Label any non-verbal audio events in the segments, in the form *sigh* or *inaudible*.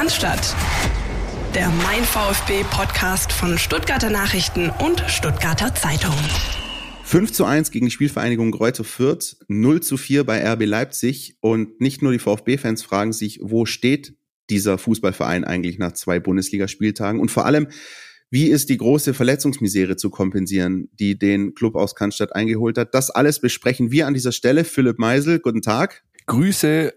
Cannstatt. Der Mein VfB Podcast von Stuttgarter Nachrichten und Stuttgarter Zeitung. 5 zu 1 gegen die Spielvereinigung Greuther Fürth, 0 zu 4 bei RB Leipzig und nicht nur die VfB-Fans fragen sich, wo steht dieser Fußballverein eigentlich nach zwei Bundesligaspieltagen und vor allem, wie ist die große Verletzungsmisere zu kompensieren, die den Club aus Cannstatt eingeholt hat? Das alles besprechen wir an dieser Stelle. Philipp Meisel, guten Tag. Grüße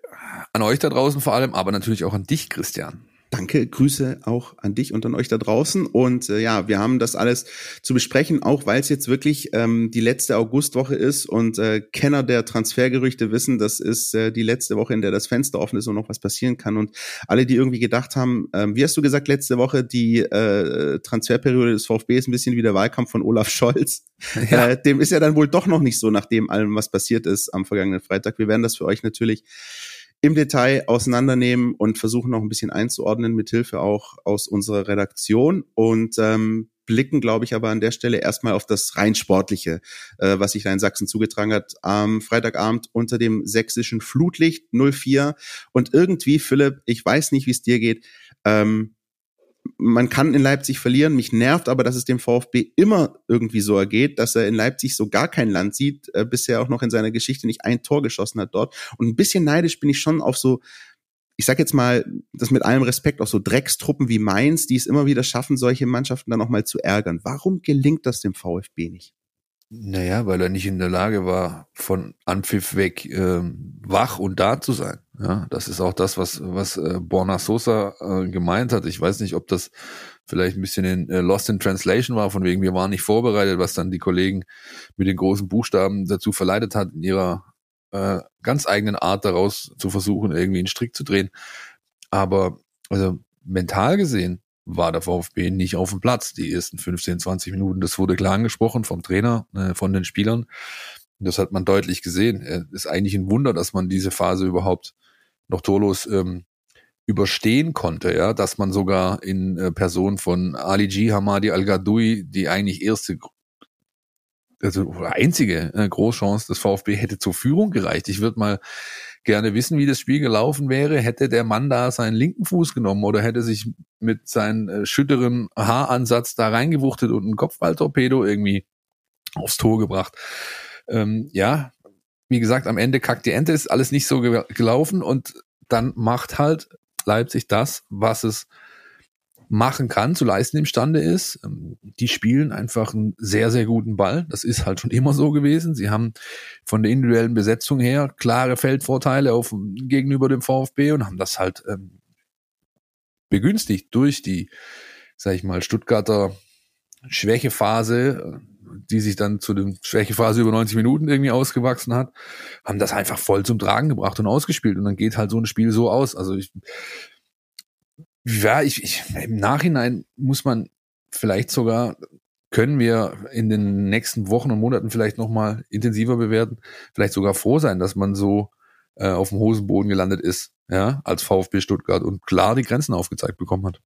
an euch da draußen vor allem, aber natürlich auch an dich, Christian. Danke, Grüße auch an dich und an euch da draußen. Und äh, ja, wir haben das alles zu besprechen, auch weil es jetzt wirklich ähm, die letzte Augustwoche ist und äh, Kenner der Transfergerüchte wissen, das ist äh, die letzte Woche, in der das Fenster offen ist und noch was passieren kann. Und alle, die irgendwie gedacht haben, ähm, wie hast du gesagt letzte Woche, die äh, Transferperiode des VfB ist ein bisschen wie der Wahlkampf von Olaf Scholz. *laughs* Ja. Äh, dem ist ja dann wohl doch noch nicht so, nachdem allem, was passiert ist am vergangenen Freitag. Wir werden das für euch natürlich im Detail auseinandernehmen und versuchen noch ein bisschen einzuordnen, mit Hilfe auch aus unserer Redaktion und ähm, blicken, glaube ich, aber an der Stelle erstmal auf das rein sportliche, äh, was sich da in Sachsen zugetragen hat. Am Freitagabend unter dem sächsischen Flutlicht 04 und irgendwie, Philipp, ich weiß nicht, wie es dir geht, ähm, man kann in Leipzig verlieren. Mich nervt aber, dass es dem VfB immer irgendwie so ergeht, dass er in Leipzig so gar kein Land sieht, äh, bisher auch noch in seiner Geschichte nicht ein Tor geschossen hat dort. Und ein bisschen neidisch bin ich schon auf so, ich sag jetzt mal, das mit allem Respekt, auch so Dreckstruppen wie Mainz, die es immer wieder schaffen, solche Mannschaften dann auch mal zu ärgern. Warum gelingt das dem VfB nicht? Naja, weil er nicht in der Lage war, von Anpfiff weg ähm, wach und da zu sein. Ja, das ist auch das, was, was äh, Borna Sosa äh, gemeint hat. Ich weiß nicht, ob das vielleicht ein bisschen in äh, Lost in Translation war, von wegen wir waren nicht vorbereitet, was dann die Kollegen mit den großen Buchstaben dazu verleitet hat, in ihrer äh, ganz eigenen Art daraus zu versuchen, irgendwie einen Strick zu drehen. Aber also mental gesehen war der VfB nicht auf dem Platz, die ersten 15, 20 Minuten. Das wurde klar angesprochen vom Trainer, äh, von den Spielern. Das hat man deutlich gesehen. Es ist eigentlich ein Wunder, dass man diese Phase überhaupt noch torlos ähm, überstehen konnte, ja, dass man sogar in äh, Person von Ali G, Hamadi Al-Gadoui, die eigentlich erste, also einzige äh, Großchance des VfB hätte zur Führung gereicht. Ich würde mal gerne wissen, wie das Spiel gelaufen wäre, hätte der Mann da seinen linken Fuß genommen oder hätte sich mit seinem äh, schütteren Haaransatz da reingewuchtet und ein Kopfballtorpedo irgendwie aufs Tor gebracht. Ähm, ja, wie gesagt, am Ende kackt die Ente, ist alles nicht so gelaufen und dann macht halt Leipzig das, was es machen kann, zu leisten imstande ist. Ähm, die spielen einfach einen sehr, sehr guten Ball. Das ist halt schon immer so gewesen. Sie haben von der individuellen Besetzung her klare Feldvorteile auf, gegenüber dem VfB und haben das halt ähm, begünstigt durch die, sag ich mal, Stuttgarter Schwächephase, die sich dann zu dem Schwächephase über 90 Minuten irgendwie ausgewachsen hat, haben das einfach voll zum Tragen gebracht und ausgespielt. Und dann geht halt so ein Spiel so aus. Also ich, ja, ich, ich, im Nachhinein muss man vielleicht sogar, können wir in den nächsten Wochen und Monaten vielleicht nochmal intensiver bewerten, vielleicht sogar froh sein, dass man so äh, auf dem Hosenboden gelandet ist, ja, als VfB Stuttgart und klar die Grenzen aufgezeigt bekommen hat.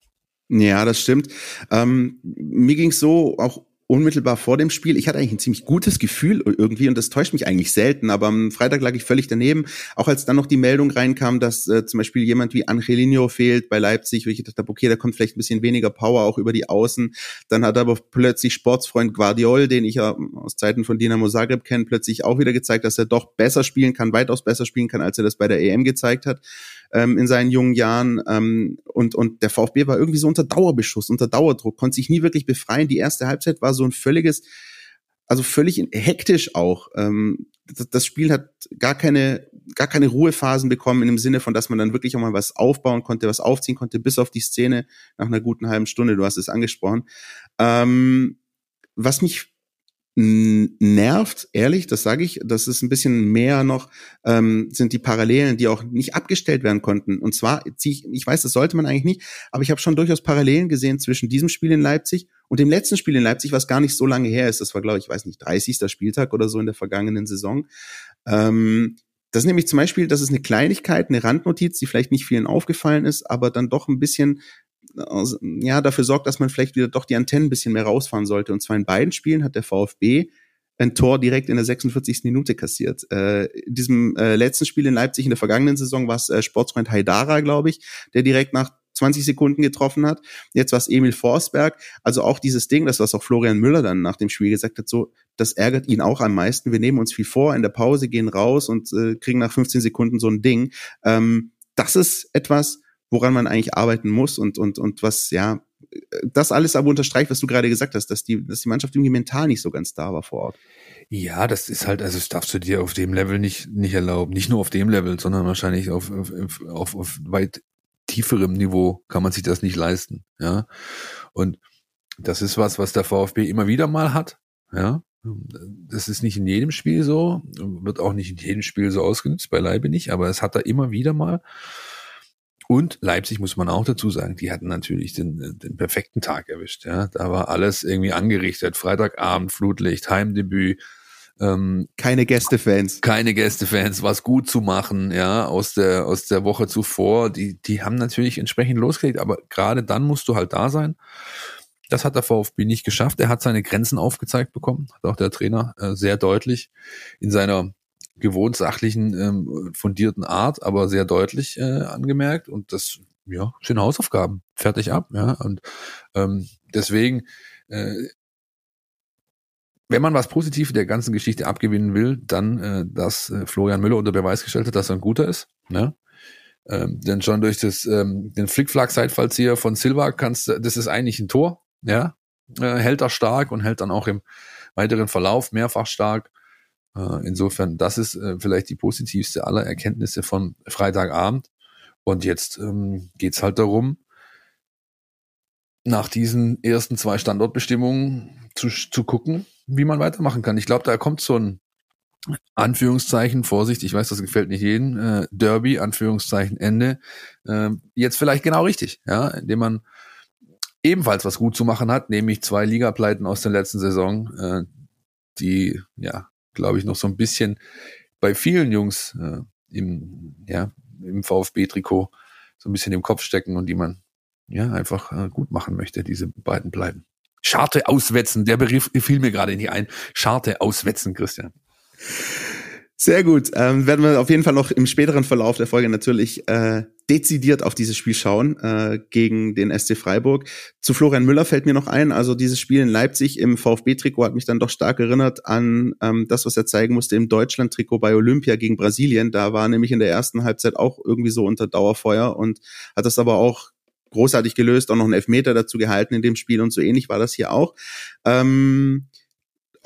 Ja, das stimmt. Ähm, mir ging's so, auch unmittelbar vor dem Spiel. Ich hatte eigentlich ein ziemlich gutes Gefühl irgendwie und das täuscht mich eigentlich selten, aber am Freitag lag ich völlig daneben. Auch als dann noch die Meldung reinkam, dass äh, zum Beispiel jemand wie Angelino fehlt bei Leipzig, wo ich dachte, okay, da kommt vielleicht ein bisschen weniger Power auch über die Außen. Dann hat aber plötzlich Sportsfreund Guardiol, den ich ja aus Zeiten von Dinamo Zagreb kenne, plötzlich auch wieder gezeigt, dass er doch besser spielen kann, weitaus besser spielen kann, als er das bei der EM gezeigt hat ähm, in seinen jungen Jahren. Ähm, und, und der VfB war irgendwie so unter Dauerbeschuss, unter Dauerdruck, konnte sich nie wirklich befreien. Die erste Halbzeit war so ein völliges, also völlig hektisch auch. Ähm, das Spiel hat gar keine, gar keine Ruhephasen bekommen in dem Sinne von, dass man dann wirklich auch mal was aufbauen konnte, was aufziehen konnte, bis auf die Szene nach einer guten halben Stunde. Du hast es angesprochen. Ähm, was mich nervt, ehrlich, das sage ich, das ist ein bisschen mehr noch, ähm, sind die Parallelen, die auch nicht abgestellt werden konnten. Und zwar, ich, ich weiß, das sollte man eigentlich nicht, aber ich habe schon durchaus Parallelen gesehen zwischen diesem Spiel in Leipzig und dem letzten Spiel in Leipzig, was gar nicht so lange her ist. Das war, glaube ich, weiß nicht, 30. Spieltag oder so in der vergangenen Saison. Ähm, das ist nämlich zum Beispiel, das ist eine Kleinigkeit, eine Randnotiz, die vielleicht nicht vielen aufgefallen ist, aber dann doch ein bisschen ja, dafür sorgt, dass man vielleicht wieder doch die Antennen ein bisschen mehr rausfahren sollte. Und zwar in beiden Spielen hat der VfB ein Tor direkt in der 46. Minute kassiert. Äh, in diesem äh, letzten Spiel in Leipzig in der vergangenen Saison war es äh, Sportsfreund Haidara, glaube ich, der direkt nach 20 Sekunden getroffen hat. Jetzt war es Emil Forsberg. Also auch dieses Ding, das was auch Florian Müller dann nach dem Spiel gesagt hat, so, das ärgert ihn auch am meisten. Wir nehmen uns viel vor in der Pause, gehen raus und äh, kriegen nach 15 Sekunden so ein Ding. Ähm, das ist etwas, woran man eigentlich arbeiten muss und, und, und was, ja, das alles aber unterstreicht, was du gerade gesagt hast, dass die, dass die Mannschaft irgendwie mental nicht so ganz da war vor Ort. Ja, das ist halt, also das darfst du dir auf dem Level nicht, nicht erlauben. Nicht nur auf dem Level, sondern wahrscheinlich auf, auf, auf, auf weit tieferem Niveau kann man sich das nicht leisten. Ja. Und das ist was, was der VfB immer wieder mal hat. Ja. Das ist nicht in jedem Spiel so, wird auch nicht in jedem Spiel so ausgenutzt, beileibe nicht, aber es hat er immer wieder mal. Und Leipzig muss man auch dazu sagen, die hatten natürlich den, den perfekten Tag erwischt. Ja, da war alles irgendwie angerichtet. Freitagabend, Flutlicht, Heimdebüt. Ähm, keine Gästefans. Keine Gästefans, was gut zu machen, ja, aus der, aus der Woche zuvor. Die, die haben natürlich entsprechend losgelegt, aber gerade dann musst du halt da sein. Das hat der VfB nicht geschafft. Er hat seine Grenzen aufgezeigt bekommen, hat auch der Trainer äh, sehr deutlich in seiner gewohnt sachlichen, ähm, fundierten Art, aber sehr deutlich äh, angemerkt. Und das, ja, sind Hausaufgaben. Fertig ab, ja. Und ähm, deswegen, äh, wenn man was Positives der ganzen Geschichte abgewinnen will, dann, äh, dass äh, Florian Müller unter Beweis gestellt hat, dass er ein guter ist. Ne? Ähm, denn schon durch das, ähm, den Flickflack-Seitfallzieher von Silva kannst du, das ist eigentlich ein Tor, ja. Äh, hält er stark und hält dann auch im weiteren Verlauf mehrfach stark. Äh, insofern, das ist äh, vielleicht die positivste aller Erkenntnisse von Freitagabend. Und jetzt ähm, geht halt darum, nach diesen ersten zwei Standortbestimmungen zu, zu gucken, wie man weitermachen kann. Ich glaube, da kommt so ein Anführungszeichen, Vorsicht, ich weiß, das gefällt nicht jedem, äh, Derby, Anführungszeichen, Ende, äh, jetzt vielleicht genau richtig, ja, indem man ebenfalls was gut zu machen hat, nämlich zwei Ligapleiten aus der letzten Saison, äh, die ja glaube ich, noch so ein bisschen bei vielen Jungs äh, im, ja, im VfB-Trikot so ein bisschen im Kopf stecken und die man ja einfach äh, gut machen möchte, diese beiden bleiben. Scharte auswetzen, der Begriff fiel mir gerade nicht ein. Scharte auswetzen, Christian. Sehr gut. Ähm, werden wir auf jeden Fall noch im späteren Verlauf der Folge natürlich äh, dezidiert auf dieses Spiel schauen äh, gegen den SC Freiburg. Zu Florian Müller fällt mir noch ein, also dieses Spiel in Leipzig im VfB-Trikot hat mich dann doch stark erinnert an ähm, das, was er zeigen musste im Deutschland-Trikot bei Olympia gegen Brasilien. Da war nämlich in der ersten Halbzeit auch irgendwie so unter Dauerfeuer und hat das aber auch großartig gelöst, auch noch einen Elfmeter dazu gehalten in dem Spiel und so ähnlich war das hier auch. Ähm,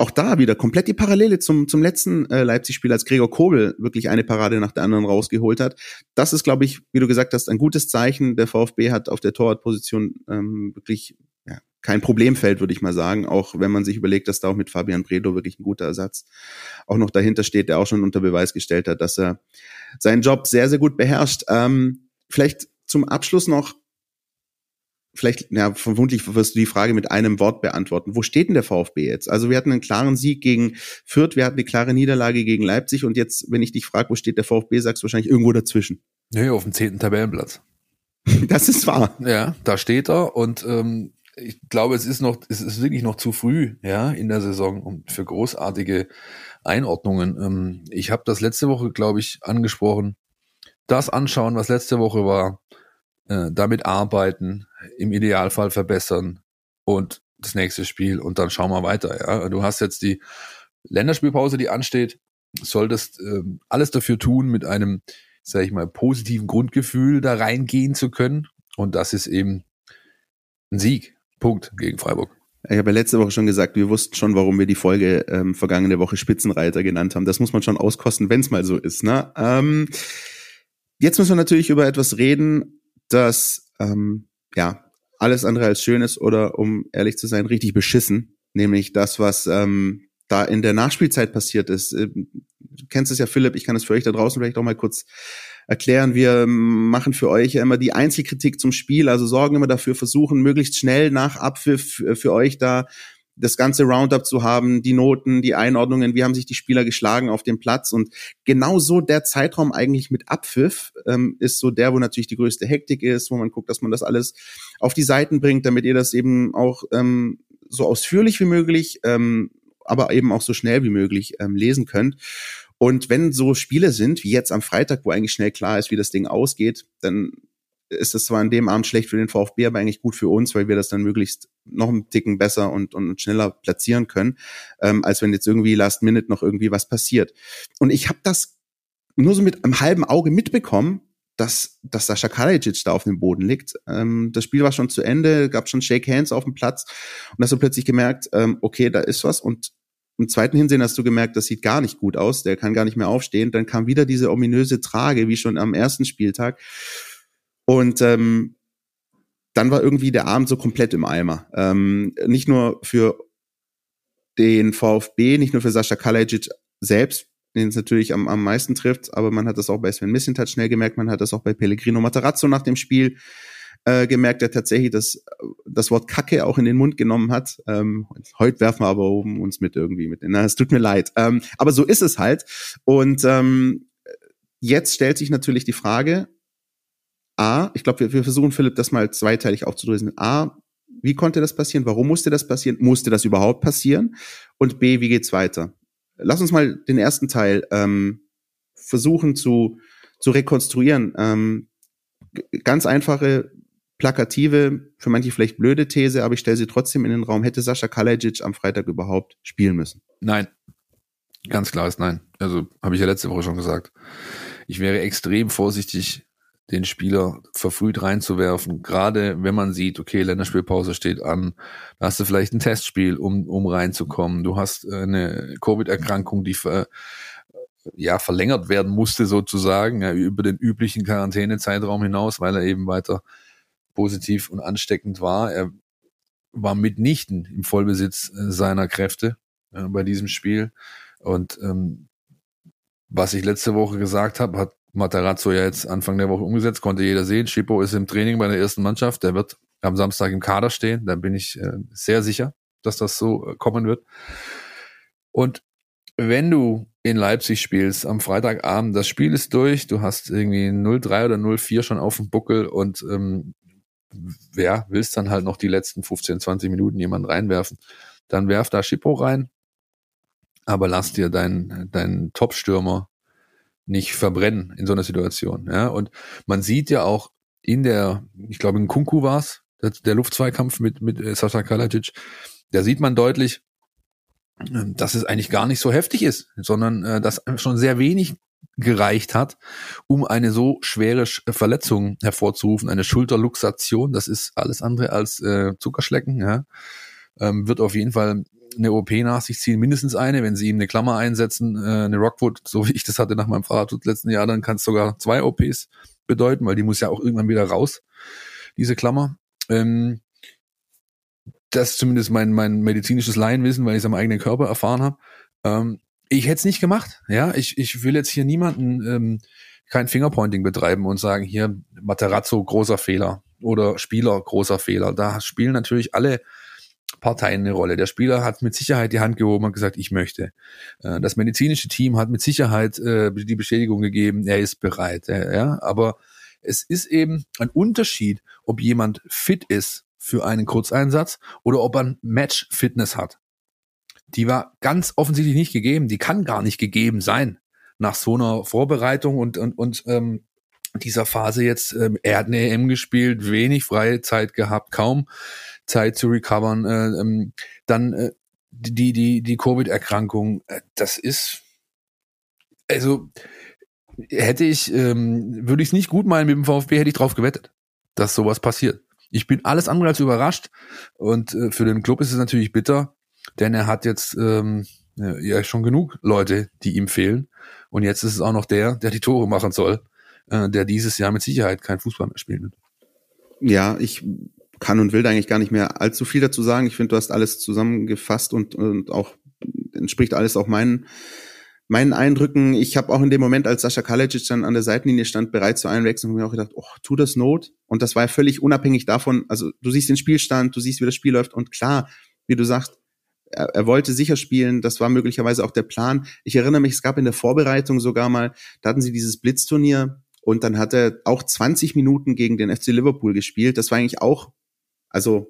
auch da wieder komplett die Parallele zum, zum letzten äh, Leipzig-Spiel, als Gregor Kobel wirklich eine Parade nach der anderen rausgeholt hat. Das ist, glaube ich, wie du gesagt hast, ein gutes Zeichen. Der VfB hat auf der Torwartposition ähm, wirklich ja, kein Problemfeld, würde ich mal sagen. Auch wenn man sich überlegt, dass da auch mit Fabian Bredo wirklich ein guter Ersatz auch noch dahinter steht, der auch schon unter Beweis gestellt hat, dass er seinen Job sehr, sehr gut beherrscht. Ähm, vielleicht zum Abschluss noch vielleicht, ja, vermutlich wirst du die Frage mit einem Wort beantworten. Wo steht denn der VfB jetzt? Also wir hatten einen klaren Sieg gegen Fürth, wir hatten eine klare Niederlage gegen Leipzig und jetzt, wenn ich dich frage, wo steht der VfB, sagst du wahrscheinlich irgendwo dazwischen. Nee, auf dem zehnten Tabellenplatz. *laughs* Das ist wahr. Ja, da steht er und ähm, ich glaube, es ist noch, es ist wirklich noch zu früh, ja, in der Saison um für großartige Einordnungen. Ähm, ich habe das letzte Woche, glaube ich, angesprochen. Das anschauen, was letzte Woche war, äh, damit arbeiten, im Idealfall verbessern und das nächste Spiel und dann schauen wir weiter. Ja, du hast jetzt die Länderspielpause, die ansteht, solltest äh, alles dafür tun, mit einem, sag ich mal, positiven Grundgefühl da reingehen zu können und das ist eben ein Sieg. Punkt gegen Freiburg. Ich habe ja letzte Woche schon gesagt, wir wussten schon, warum wir die Folge ähm, vergangene Woche Spitzenreiter genannt haben. Das muss man schon auskosten, wenn es mal so ist. Ne? Ähm, jetzt müssen wir natürlich über etwas reden, das ähm, ja alles andere als schön ist oder um ehrlich zu sein, richtig beschissen. Nämlich das, was ähm, da in der Nachspielzeit passiert ist. Ähm, du kennst es ja, Philipp, ich kann es für euch da draußen vielleicht auch mal kurz erklären. Wir machen für euch ja immer die Einzelkritik zum Spiel, also sorgen immer dafür, versuchen möglichst schnell nach Abpfiff für euch da das ganze Roundup zu haben, die Noten, die Einordnungen, wie haben sich die Spieler geschlagen auf dem Platz und genau so der Zeitraum eigentlich mit Abpfiff ähm, ist so der, wo natürlich die größte Hektik ist, wo man guckt, dass man das alles auf die Seiten bringt, damit ihr das eben auch ähm, so ausführlich wie möglich, ähm, aber eben auch so schnell wie möglich ähm, lesen könnt. Und wenn so Spiele sind, wie jetzt am Freitag, wo eigentlich schnell klar ist, wie das Ding ausgeht, dann ist das zwar an dem Abend schlecht für den VfB, aber eigentlich gut für uns, weil wir das dann möglichst noch einen Ticken besser und, und schneller platzieren können, ähm, als wenn jetzt irgendwie Last Minute noch irgendwie was passiert. Und ich habe das nur so mit einem halben Auge mitbekommen, dass, dass Sascha Kalajic da auf dem Boden liegt. Ähm, das Spiel war schon zu Ende, gab schon Shake Hands auf dem Platz und hast du plötzlich gemerkt, ähm, okay, da ist was und im zweiten Hinsehen hast du gemerkt, das sieht gar nicht gut aus, der kann gar nicht mehr aufstehen. Dann kam wieder diese ominöse Trage, wie schon am ersten Spieltag. Und ähm, dann war irgendwie der Abend so komplett im Eimer. Ähm, nicht nur für den VfB, nicht nur für Sascha Kalajic selbst, den es natürlich am, am meisten trifft, aber man hat das auch bei Sven Missintat schnell gemerkt, man hat das auch bei Pellegrino Matarazzo nach dem Spiel äh, gemerkt, der tatsächlich das, das Wort Kacke auch in den Mund genommen hat. Ähm, heute werfen wir aber oben uns mit irgendwie mit. Na, es tut mir leid. Ähm, aber so ist es halt. Und ähm, jetzt stellt sich natürlich die Frage, A, ich glaube, wir, wir versuchen, Philipp, das mal zweiteilig aufzudröseln. A, wie konnte das passieren? Warum musste das passieren? Musste das überhaupt passieren? Und B, wie geht's weiter? Lass uns mal den ersten Teil ähm, versuchen zu, zu rekonstruieren. Ähm, ganz einfache, plakative, für manche vielleicht blöde These, aber ich stelle sie trotzdem in den Raum. Hätte Sascha Kalajic am Freitag überhaupt spielen müssen? Nein. Ganz klar ist nein. Also habe ich ja letzte Woche schon gesagt. Ich wäre extrem vorsichtig, den Spieler verfrüht reinzuwerfen, gerade wenn man sieht, okay, Länderspielpause steht an, da hast du vielleicht ein Testspiel, um, um reinzukommen. Du hast eine Covid-Erkrankung, die ver, ja, verlängert werden musste sozusagen, ja, über den üblichen Quarantänezeitraum hinaus, weil er eben weiter positiv und ansteckend war. Er war mitnichten im Vollbesitz äh, seiner Kräfte äh, bei diesem Spiel. Und ähm, was ich letzte Woche gesagt habe, hat Matarazzo ja jetzt Anfang der Woche umgesetzt, konnte jeder sehen. Schippo ist im Training bei der ersten Mannschaft, der wird am Samstag im Kader stehen, da bin ich äh, sehr sicher, dass das so äh, kommen wird. Und wenn du in Leipzig spielst am Freitagabend, das Spiel ist durch, du hast irgendwie 0-3 oder 0-4 schon auf dem Buckel und ähm, wer willst dann halt noch die letzten 15, 20 Minuten jemanden reinwerfen, dann werf da Schippo rein, aber lass dir deinen dein Top-Stürmer nicht verbrennen in so einer Situation. Ja? Und man sieht ja auch in der, ich glaube in Kunku war es, der, Luftzweikampf mit, mit äh, Sascha Kalajic, da sieht man deutlich, ähm, dass es eigentlich gar nicht so heftig ist, sondern äh, dass schon sehr wenig gereicht hat, um eine so schwere Verletzung hervorzurufen, eine Schulterluxation, das ist alles andere als äh, Zuckerschlecken, ja. Ähm, wird auf jeden Fall eine OP nach sich ziehen, mindestens eine. Wenn sie ihm eine Klammer einsetzen, äh, eine Rockwood, so wie ich das hatte nach meinem Fahrrad letzten Jahr, dann kann es sogar zwei OPs bedeuten, weil die muss ja auch irgendwann wieder raus, diese Klammer. Ähm, das ist zumindest mein, mein medizinisches Laienwissen, weil ich es am eigenen Körper erfahren habe. Ähm, ich hätte es nicht gemacht. Ja, ich, ich will jetzt hier niemanden ähm, kein Fingerpointing betreiben und sagen, hier Materazzo, großer Fehler oder Spieler, großer Fehler. Da spielen natürlich alle Parteien eine Rolle. Der Spieler hat mit Sicherheit die Hand gehoben und gesagt, ich möchte. Äh, das medizinische Team hat mit Sicherheit äh, die Bestätigung gegeben, er ist bereit. Ja, aber es ist eben ein Unterschied, ob jemand fit ist für einen Kurzeinsatz oder ob er Match-Fitness hat. Die war ganz offensichtlich nicht gegeben. Die kann gar nicht gegeben sein nach so einer Vorbereitung und und und ähm, dieser Phase jetzt. Ähm, er hat eine EM gespielt, wenig freie Zeit gehabt, kaum Zeit zu recovern. Äh, ähm, dann äh, die die die Covid-Erkrankung. Äh, das ist also hätte ich ähm, würde ich es nicht gut meinen mit dem VfB, hätte ich drauf gewettet, dass sowas passiert. Ich bin alles andere als überrascht und äh, für den Club ist es natürlich bitter, denn er hat jetzt ähm, ja schon genug Leute, die ihm fehlen und jetzt ist es auch noch der, der die Tore machen soll, äh, der dieses Jahr mit Sicherheit kein Fußball mehr spielen wird. Ja, ich kann und will da eigentlich gar nicht mehr allzu viel dazu sagen. Ich finde, du hast alles zusammengefasst und, und auch entspricht alles auch meinen meinen Eindrücken, ich habe auch in dem Moment, als Sascha Kalecic dann an der Seitenlinie stand, bereit zu einwechseln, mir auch gedacht, oh, tu das Not. Und das war völlig unabhängig davon, also du siehst den Spielstand, du siehst, wie das Spiel läuft und klar, wie du sagst, er, er wollte sicher spielen, das war möglicherweise auch der Plan. Ich erinnere mich, es gab in der Vorbereitung sogar mal, da hatten sie dieses Blitzturnier und dann hat er auch 20 Minuten gegen den FC Liverpool gespielt. Das war eigentlich auch, also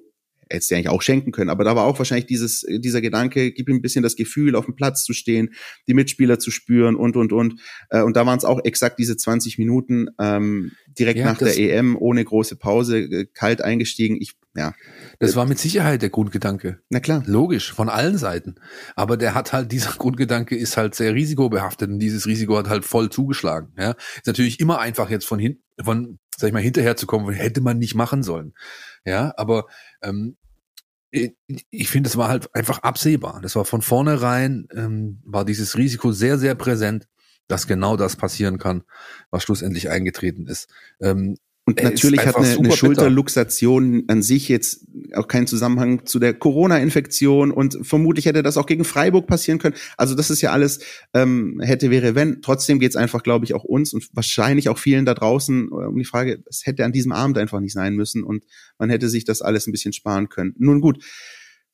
hätte dir eigentlich auch schenken können, aber da war auch wahrscheinlich dieses, dieser Gedanke, gib ihm ein bisschen das Gefühl, auf dem Platz zu stehen, die Mitspieler zu spüren und, und, und. Äh, und da waren es auch exakt diese 20 Minuten ähm, direkt ja, nach der EM, ohne große Pause, äh, kalt eingestiegen. Ich, ja. Das war mit Sicherheit der Grundgedanke. Na klar. Logisch, von allen Seiten. Aber der hat halt, dieser Grundgedanke ist halt sehr risikobehaftet und dieses Risiko hat halt voll zugeschlagen. Ja. Ist natürlich immer einfach jetzt von hinten, von, sag ich mal, hinterher zu kommen, hätte man nicht machen sollen. Ja, aber ähm, ich finde, es war halt einfach absehbar. Das war von vornherein, ähm, war dieses Risiko sehr, sehr präsent, dass genau das passieren kann, was schlussendlich eingetreten ist. Ähm, und natürlich hat eine, eine Schulterluxation an sich jetzt auch keinen Zusammenhang zu der Corona-Infektion und vermutlich hätte das auch gegen Freiburg passieren können. Also das ist ja alles ähm, hätte, wäre, wenn. Trotzdem geht's einfach, glaube ich, auch uns und wahrscheinlich auch vielen da draußen äh, um die Frage, es hätte an diesem Abend einfach nicht sein müssen und man hätte sich das alles ein bisschen sparen können. Nun gut,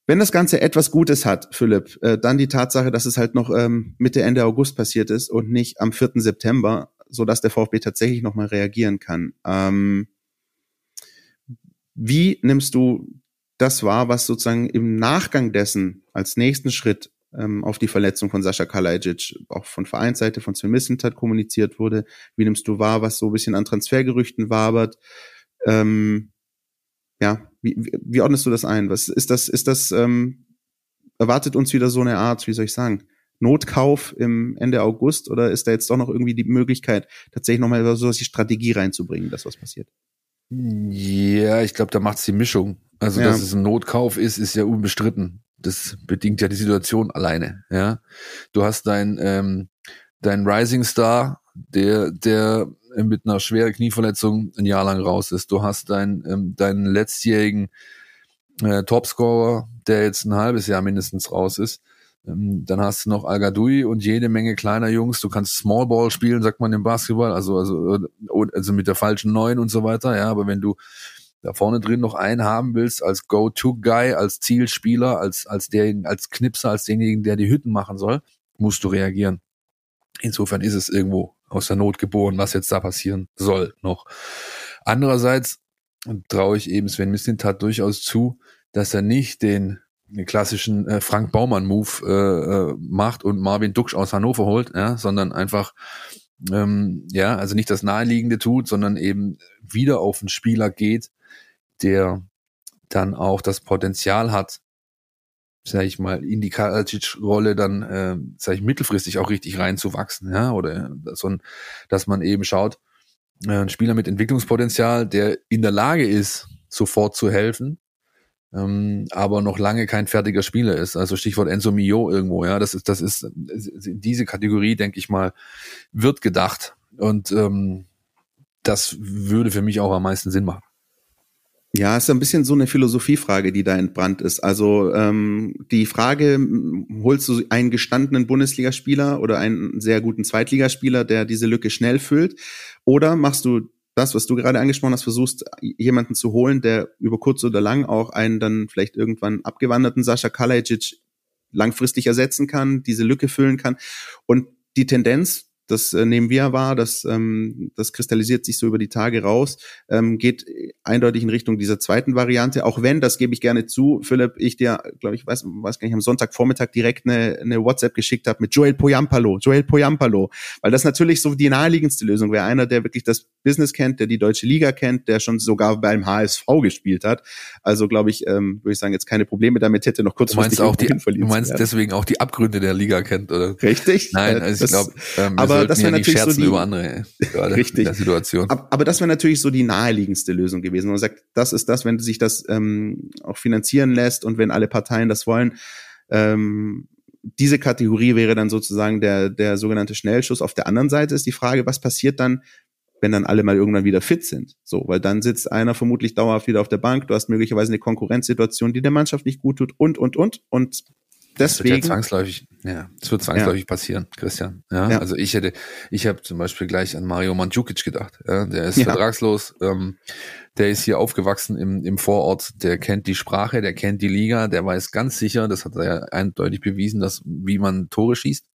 wenn das Ganze etwas Gutes hat, Philipp, äh, dann die Tatsache, dass es halt noch ähm, Mitte, Ende August passiert ist und nicht am 4. September so dass der VfB tatsächlich nochmal reagieren kann. Ähm, wie nimmst du das wahr, was sozusagen im Nachgang dessen als nächsten Schritt ähm, auf die Verletzung von Sascha Kalajic auch von Vereinsseite von Sven kommuniziert wurde? Wie nimmst du wahr, was so ein bisschen an Transfergerüchten wabert? Ähm, ja, wie, wie, wie ordnest du das ein? Was ist das, ist das, ähm, erwartet uns wieder so eine Art, wie soll ich sagen, Notkauf im Ende August oder ist da jetzt doch noch irgendwie die Möglichkeit, tatsächlich nochmal so die Strategie reinzubringen, dass was passiert? Ja, ich glaube, da macht es die Mischung. Also, ja. dass es ein Notkauf ist, ist ja unbestritten. Das bedingt ja die Situation alleine. Ja, du hast dein ähm, dein Rising Star, der der mit einer schweren Knieverletzung ein Jahr lang raus ist. Du hast deinen ähm, deinen letztjährigen äh, Topscorer, der jetzt ein halbes Jahr mindestens raus ist. Ähm, dann hast du noch Al und jede Menge kleiner Jungs. Du kannst Small Ball spielen, sagt man im Basketball, also, also, also mit der falschen Neun und so weiter. Ja, aber wenn du da vorne drin noch einen haben willst als Go-To-Guy, als Zielspieler, als, als der, als Knipser, als denjenigen, der die Hütten machen soll, musst du reagieren. Insofern ist es irgendwo aus der Not geboren, was jetzt da passieren soll noch. Andererseits traue ich eben Sven Mislintat durchaus zu, dass er nicht den klassischen äh, Frank Baumann-Move äh, äh, macht und Marvin Duksch aus Hannover holt, ja, sondern einfach ähm, ja, also nicht das Naheliegende tut, sondern eben wieder auf einen Spieler geht, der dann auch das Potenzial hat, sag ich mal, in die Karadzic-Rolle dann, äh, sag ich, mittelfristig auch richtig reinzuwachsen, ja, oder so ein, dass man eben schaut, äh, ein Spieler mit Entwicklungspotenzial, der in der Lage ist, sofort zu helfen, ähm, aber noch lange kein fertiger Spieler ist. Also Stichwort Enzo Mio irgendwo, ja, das ist, das ist diese Kategorie, denke ich mal, wird gedacht. Und ähm, das würde für mich auch am meisten Sinn machen. Ja, ist ein bisschen so eine Philosophiefrage, die da entbrannt ist. Also ähm, die Frage, holst du einen gestandenen Bundesligaspieler oder einen sehr guten Zweitligaspieler, der diese Lücke schnell füllt, oder machst du das, was du gerade angesprochen hast, versuchst, jemanden zu holen, der über kurz oder lang auch einen dann vielleicht irgendwann abgewanderten Sascha Kalajic langfristig ersetzen kann, diese Lücke füllen kann. Und die Tendenz, das äh, nehmen wir wahr, das, ähm, das kristallisiert sich so über die Tage raus, ähm, geht eindeutig in Richtung dieser zweiten Variante, auch wenn, das gebe ich gerne zu, Philipp, ich dir, glaube ich, weiß, weiß gar nicht, am Sonntagvormittag direkt eine, eine WhatsApp geschickt habe mit Joel Poyampalo, Joel Poyampalo, weil das natürlich so die naheliegendste Lösung wäre, einer, der wirklich das Business kennt, der die deutsche Liga kennt, der schon sogar beim HSV gespielt hat, also glaube ich, ähm, würde ich sagen, jetzt keine Probleme damit hätte, noch kurzfristig du meinst auch die, Du meinst deswegen auch die Abgründe der Liga kennt, oder? Richtig. Nein, also ich glaube, ähm, aber aber das wäre ja natürlich so die, über andere *laughs* richtig. der Situation. Aber, aber das wäre natürlich so die naheliegendste Lösung gewesen. Man sagt, das ist das, wenn sich das ähm, auch finanzieren lässt und wenn alle Parteien das wollen. Ähm, diese Kategorie wäre dann sozusagen der, der sogenannte Schnellschuss. Auf der anderen Seite ist die Frage, was passiert dann, wenn dann alle mal irgendwann wieder fit sind. So, weil dann sitzt einer vermutlich dauerhaft wieder auf der Bank, du hast möglicherweise eine Konkurrenzsituation, die der Mannschaft nicht gut tut und, und, und. Und deswegen. Das wird ja zwangsläufig, ja, es wird zwangsläufig ja. passieren, Christian. Ja, ja. also ich hätte, ich habe zum Beispiel gleich an Mario Mandzukic gedacht. Ja, der ist vertragslos, ähm, der ist hier aufgewachsen im, im Vorort, der kennt die Sprache, der kennt die Liga, der weiß ganz sicher, das hat er ja eindeutig bewiesen, dass wie man Tore schießt.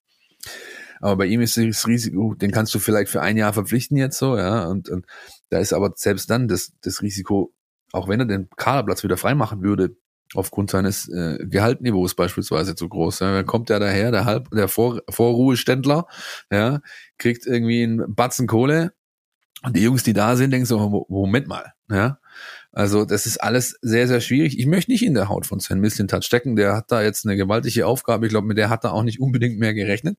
Aber bei ihm ist das Risiko, den kannst du vielleicht für ein Jahr verpflichten jetzt so, ja. Und, und da ist aber selbst dann das, das Risiko, auch wenn er den Kaderplatz wieder freimachen würde, aufgrund seines äh, Gehaltniveaus beispielsweise zu groß. Ja, dann kommt der daher, der Halb, der Vor Vorruheständler, ja, kriegt irgendwie einen Batzen Kohle und die Jungs, die da sind, denken so, Moment mal, ja. Also das ist alles sehr, sehr schwierig. Ich möchte nicht in der Haut von Sven Mislintat stecken. Der hat da jetzt eine gewaltige Aufgabe. Ich glaube, mit der hat er auch nicht unbedingt mehr gerechnet.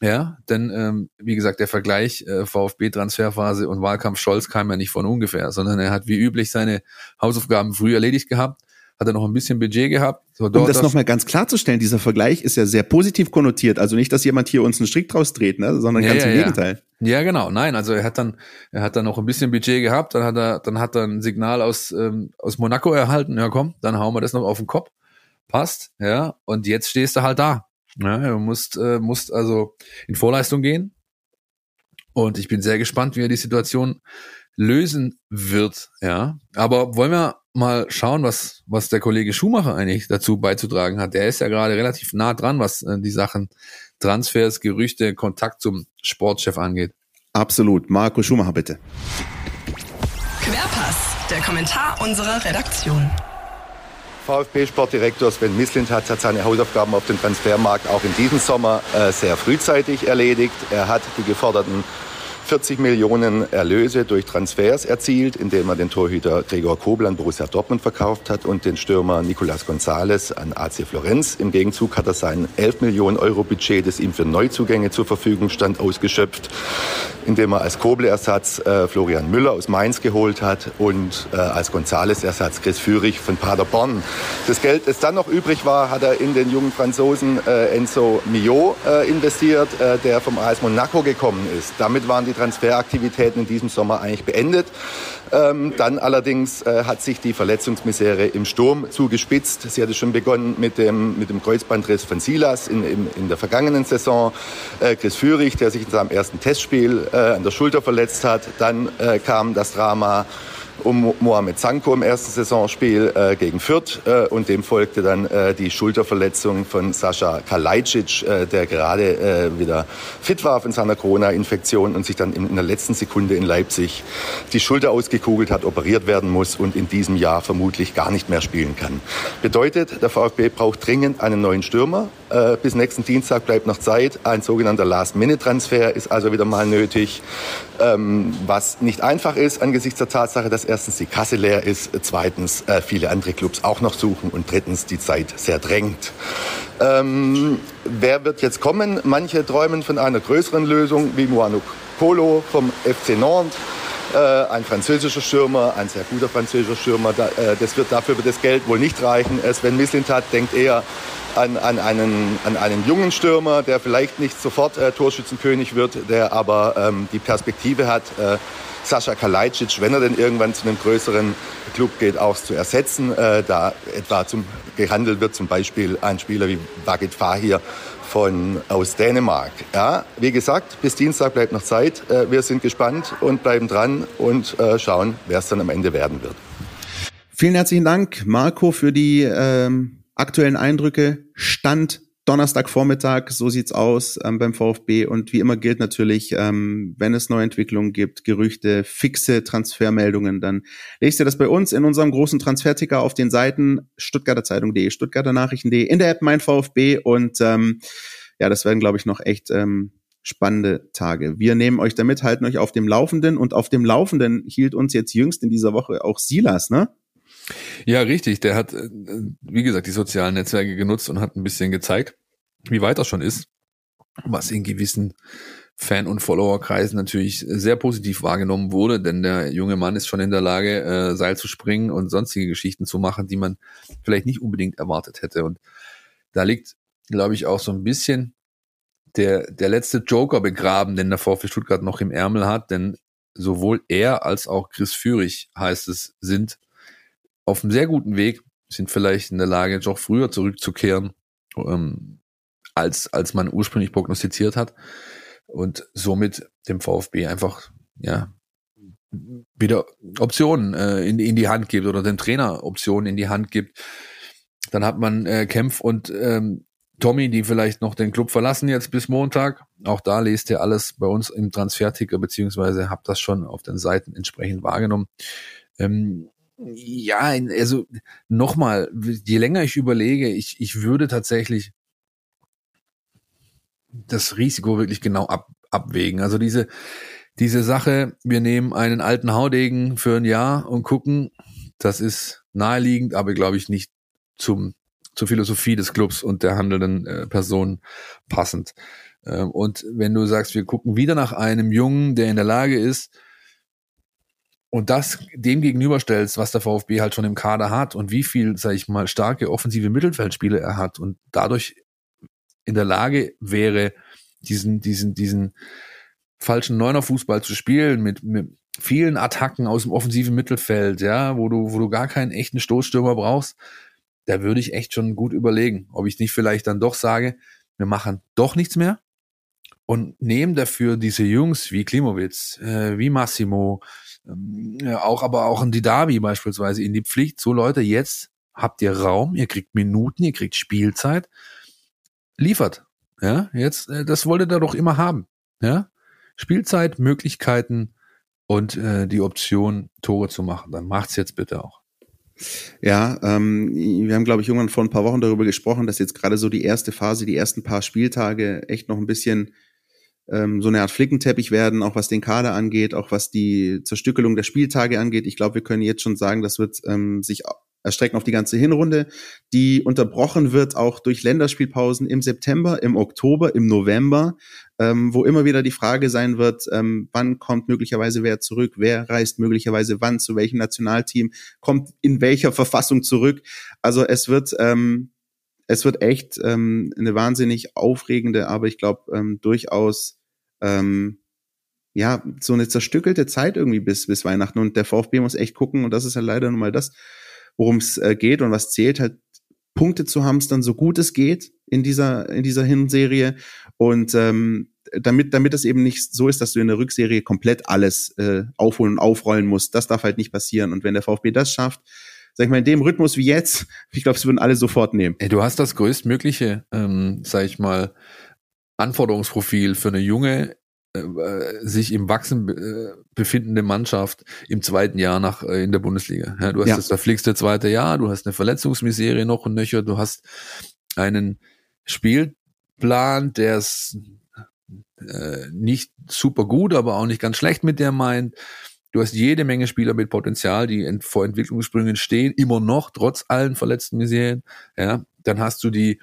Ja, denn ähm, wie gesagt, der Vergleich äh, VfB-Transferphase und Wahlkampf Scholz kam ja nicht von ungefähr, sondern er hat wie üblich seine Hausaufgaben früh erledigt gehabt, hat er noch ein bisschen Budget gehabt. So um das nochmal ganz klarzustellen, dieser Vergleich ist ja sehr positiv konnotiert. Also nicht, dass jemand hier uns einen Strick draus dreht, ne? sondern ja, ganz ja, im Gegenteil. Ja. genau. Nein, also er hat dann, er hat dann noch ein bisschen Budget gehabt, dann hat er, dann hat er ein Signal aus, ähm, aus Monaco erhalten. Ja, komm, dann hauen wir das noch auf den Kopf. Passt, ja. Und jetzt stehst du halt da. Ja, du musst, äh, musst also in Vorleistung gehen. Und ich bin sehr gespannt, wie er die Situation lösen wird. Ja, aber wollen wir mal schauen, was was der Kollege Schumacher eigentlich dazu beizutragen hat. Der ist ja gerade relativ nah dran, was äh, die Sachen Transfers, Gerüchte, Kontakt zum Sportchef angeht. Absolut. Marco Schumacher, bitte. Querpass, der Kommentar unserer Redaktion. VfB-Sportdirektor Sven Mislint hat seine Hausaufgaben auf dem Transfermarkt auch in diesem Sommer äh, sehr frühzeitig erledigt. Er hat die geforderten 40 Millionen Erlöse durch Transfers erzielt, indem er den Torhüter Gregor Kobel an Borussia Dortmund verkauft hat und den Stürmer Nicolas Gonzalez an AC Florenz. Im Gegenzug hat er sein 11 Millionen Euro Budget, das ihm für Neuzugänge zur Verfügung stand, ausgeschöpft, indem er als Kobel-Ersatz äh, Florian Müller aus Mainz geholt hat und äh, als Gonzalez-Ersatz Chris Führig von Paderborn. Das Geld, das dann noch übrig war, hat er in den jungen Franzosen äh, Enzo Mio äh, investiert, äh, der vom AS Monaco gekommen ist. Damit waren die Transferaktivitäten in diesem Sommer eigentlich beendet. Ähm, dann allerdings äh, hat sich die Verletzungsmisere im Sturm zugespitzt. Sie hatte schon begonnen mit dem, mit dem Kreuzbandriss von Silas in, in, in der vergangenen Saison. Äh, Chris Führig, der sich in seinem ersten Testspiel äh, an der Schulter verletzt hat. Dann äh, kam das Drama um Mohamed Sanko im ersten Saisonspiel äh, gegen Fürth äh, und dem folgte dann äh, die Schulterverletzung von Sascha Kalajdzic, äh, der gerade äh, wieder fit war von seiner Corona-Infektion und sich dann in, in, der letzten Sekunde in Leipzig die Schulter ausgekugelt hat, operiert werden muss und in diesem Jahr vermutlich gar nicht mehr spielen kann. Bedeutet, der VfB braucht dringend einen neuen Stürmer. Äh, bis nächsten Dienstag bleibt noch Zeit. Ein sogenannter Last-Minute-Transfer ist also wieder mal nötig, ähm, was nicht einfach ist angesichts der Tatsache, dass erstens die Kasse leer ist, zweitens äh, viele andere Clubs auch noch suchen und drittens die Zeit sehr drängt. Ähm, wer wird jetzt kommen? Manche träumen von einer größeren Lösung wie Muano Polo vom FC Nantes. Äh, ein französischer Stürmer, ein sehr guter französischer Stürmer. Äh, das wird dafür wird das Geld wohl nicht reichen. Sven Mislintat denkt eher an, an, einen, an einen jungen Stürmer, der vielleicht nicht sofort äh, Torschützenkönig wird, der aber ähm, die Perspektive hat, äh, Sascha Kalajdzic, wenn er denn irgendwann zu einem größeren Club geht, auch zu ersetzen. Äh, da etwa zum, gehandelt wird zum Beispiel ein Spieler wie Bagit Fahir von, aus Dänemark. Ja, wie gesagt, bis Dienstag bleibt noch Zeit. Äh, wir sind gespannt und bleiben dran und äh, schauen, wer es dann am Ende werden wird. Vielen herzlichen Dank, Marco, für die ähm, aktuellen Eindrücke. Stand Donnerstagvormittag, so sieht's aus ähm, beim VfB. Und wie immer gilt natürlich, ähm, wenn es Neuentwicklungen gibt, Gerüchte, fixe Transfermeldungen, dann lest ihr das bei uns in unserem großen Transferticker auf den Seiten Stuttgarter Zeitung.de, Stuttgarter Nachrichten.de, in der App Mein VfB. Und ähm, ja, das werden, glaube ich, noch echt ähm, spannende Tage. Wir nehmen euch damit, halten euch auf dem Laufenden. Und auf dem Laufenden hielt uns jetzt jüngst in dieser Woche auch Silas, ne? Ja, richtig. Der hat, äh, wie gesagt, die sozialen Netzwerke genutzt und hat ein bisschen gezeigt, wie weit er schon ist, was in gewissen Fan- und Followerkreisen natürlich sehr positiv wahrgenommen wurde, denn der junge Mann ist schon in der Lage, äh, Seil zu springen und sonstige Geschichten zu machen, die man vielleicht nicht unbedingt erwartet hätte. Und da liegt, glaube ich, auch so ein bisschen der, der letzte Joker begraben, den der VfB Stuttgart noch im Ärmel hat, denn sowohl er als auch Chris Führig, heißt es, sind auf einem sehr guten Weg, sind vielleicht in der Lage, doch früher zurückzukehren, ähm, als, als man ursprünglich prognostiziert hat. Und somit dem VfB einfach, ja, wieder Optionen äh, in, in die Hand gibt oder dem Trainer Optionen in die Hand gibt. Dann hat man äh, Kempf und ähm, Tommy, die vielleicht noch den Club verlassen jetzt bis Montag. Auch da lest ihr alles bei uns im Transferticker, beziehungsweise habt das schon auf den Seiten entsprechend wahrgenommen. Ähm, Ja, also nochmal, je länger ich überlege, ich, ich würde tatsächlich das Risiko wirklich genau ab, abwägen. Also diese, diese Sache, wir nehmen einen alten Haudegen für ein Jahr und gucken, das ist naheliegend, aber glaube ich nicht zum zur Philosophie des Clubs und der handelnden äh, Person passend. Ähm, und wenn du sagst, wir gucken wieder nach einem Jungen, der in der Lage ist, und das dem gegenüberstellst, was der VfB halt schon im Kader hat und wie viel, sag ich mal, starke offensive Mittelfeldspiele er hat und dadurch in der Lage wäre, diesen, diesen, diesen falschen Neuner-Fußball zu spielen mit, mit vielen Attacken aus dem offensiven Mittelfeld, ja, wo du, wo du gar keinen echten Stoßstürmer brauchst, da würde ich echt schon gut überlegen, ob ich nicht vielleicht dann doch sage, wir machen doch nichts mehr und nehmen dafür diese Jungs wie Klimowitz, äh, wie Massimo, ähm, auch aber auch ein Didavi beispielsweise in die Pflicht. So Leute, jetzt habt ihr Raum, ihr kriegt Minuten, ihr kriegt Spielzeit, liefert. Ja, jetzt, äh, das wolltet ihr doch immer haben. Ja, Spielzeit, Möglichkeiten und äh, die Option, Tore zu machen. Dann macht's jetzt bitte auch. Ja, ähm, wir haben, glaube ich, irgendwann vor ein paar Wochen darüber gesprochen, dass jetzt gerade so die erste Phase, die ersten paar Spieltage echt noch ein bisschen ähm, so eine Art Flickenteppich werden, auch was den Kader angeht, auch was die Zerstückelung der Spieltage angeht. Ich glaube, wir können jetzt schon sagen, das wird ähm, sich erstrecken auf die ganze Hinrunde, die unterbrochen wird auch durch Länderspielpausen im September, im Oktober, im November, ähm, wo immer wieder die Frage sein wird, ähm, wann kommt möglicherweise wer zurück, wer reist möglicherweise wann, zu welchem Nationalteam, kommt in welcher Verfassung zurück. Also es wird, ähm, es wird echt ähm, eine wahnsinnig aufregende, aber ich glaube ähm, durchaus ähm, ja, so eine zerstückelte Zeit irgendwie bis, bis Weihnachten und der VfB muss echt gucken und das ist ja leider nun mal das, worum es äh, geht und was zählt, halt Punkte zu hamstern, so gut es geht in dieser, in dieser Hinserie. Und ähm, damit, damit es eben nicht so ist, dass du in der Rückserie komplett alles äh, aufholen und aufrollen musst. Das darf halt nicht passieren. Und wenn der VfB das schafft, sag ich mal, in dem Rhythmus wie jetzt, *laughs* ich glaube, es würden alle sofort nehmen. Ey, du hast das größtmögliche, ähm, sag ich mal, Anforderungsprofil für eine junge äh, sich im Wachsen äh, befindende Mannschaft im zweiten Jahr nach äh, in der Bundesliga. Ja, du hast ja. das verflixte zweite Jahr, du hast eine Verletzungsmiserie noch und nöcher, du hast einen Spielplan, der es äh, nicht super gut, aber auch nicht ganz schlecht mit der meint. Du hast jede Menge Spieler mit Potenzial, die vor Entwicklungssprüngen stehen, immer noch, trotz allen verletzten Miserien. Ja, dann hast du die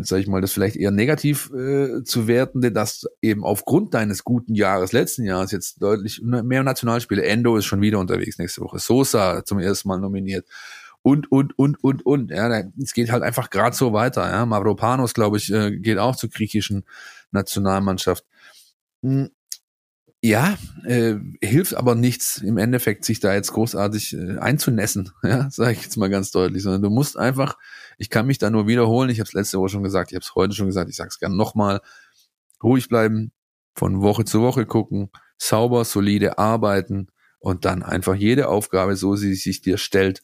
sage ich mal, das vielleicht eher negativ äh, zu wertende, dass eben aufgrund deines guten Jahres, letzten Jahres, jetzt deutlich mehr Nationalspiele, Endo ist schon wieder unterwegs nächste Woche, Sosa zum ersten Mal nominiert und, und, und, und, und. Ja, es geht halt einfach gerade so weiter. Ja. Mavropanos, glaube ich, äh, geht auch zur griechischen Nationalmannschaft. Ja, äh, hilft aber nichts im Endeffekt, sich da jetzt großartig äh, einzunässen, *laughs* ja, sage ich jetzt mal ganz deutlich, sondern du musst einfach, ich kann mich da nur wiederholen, ich habe es letzte Woche schon gesagt, ich habe es heute schon gesagt, ich sage es gerne nochmal, ruhig bleiben, von Woche zu Woche gucken, sauber, solide arbeiten und dann einfach jede Aufgabe, so sie sich dir stellt,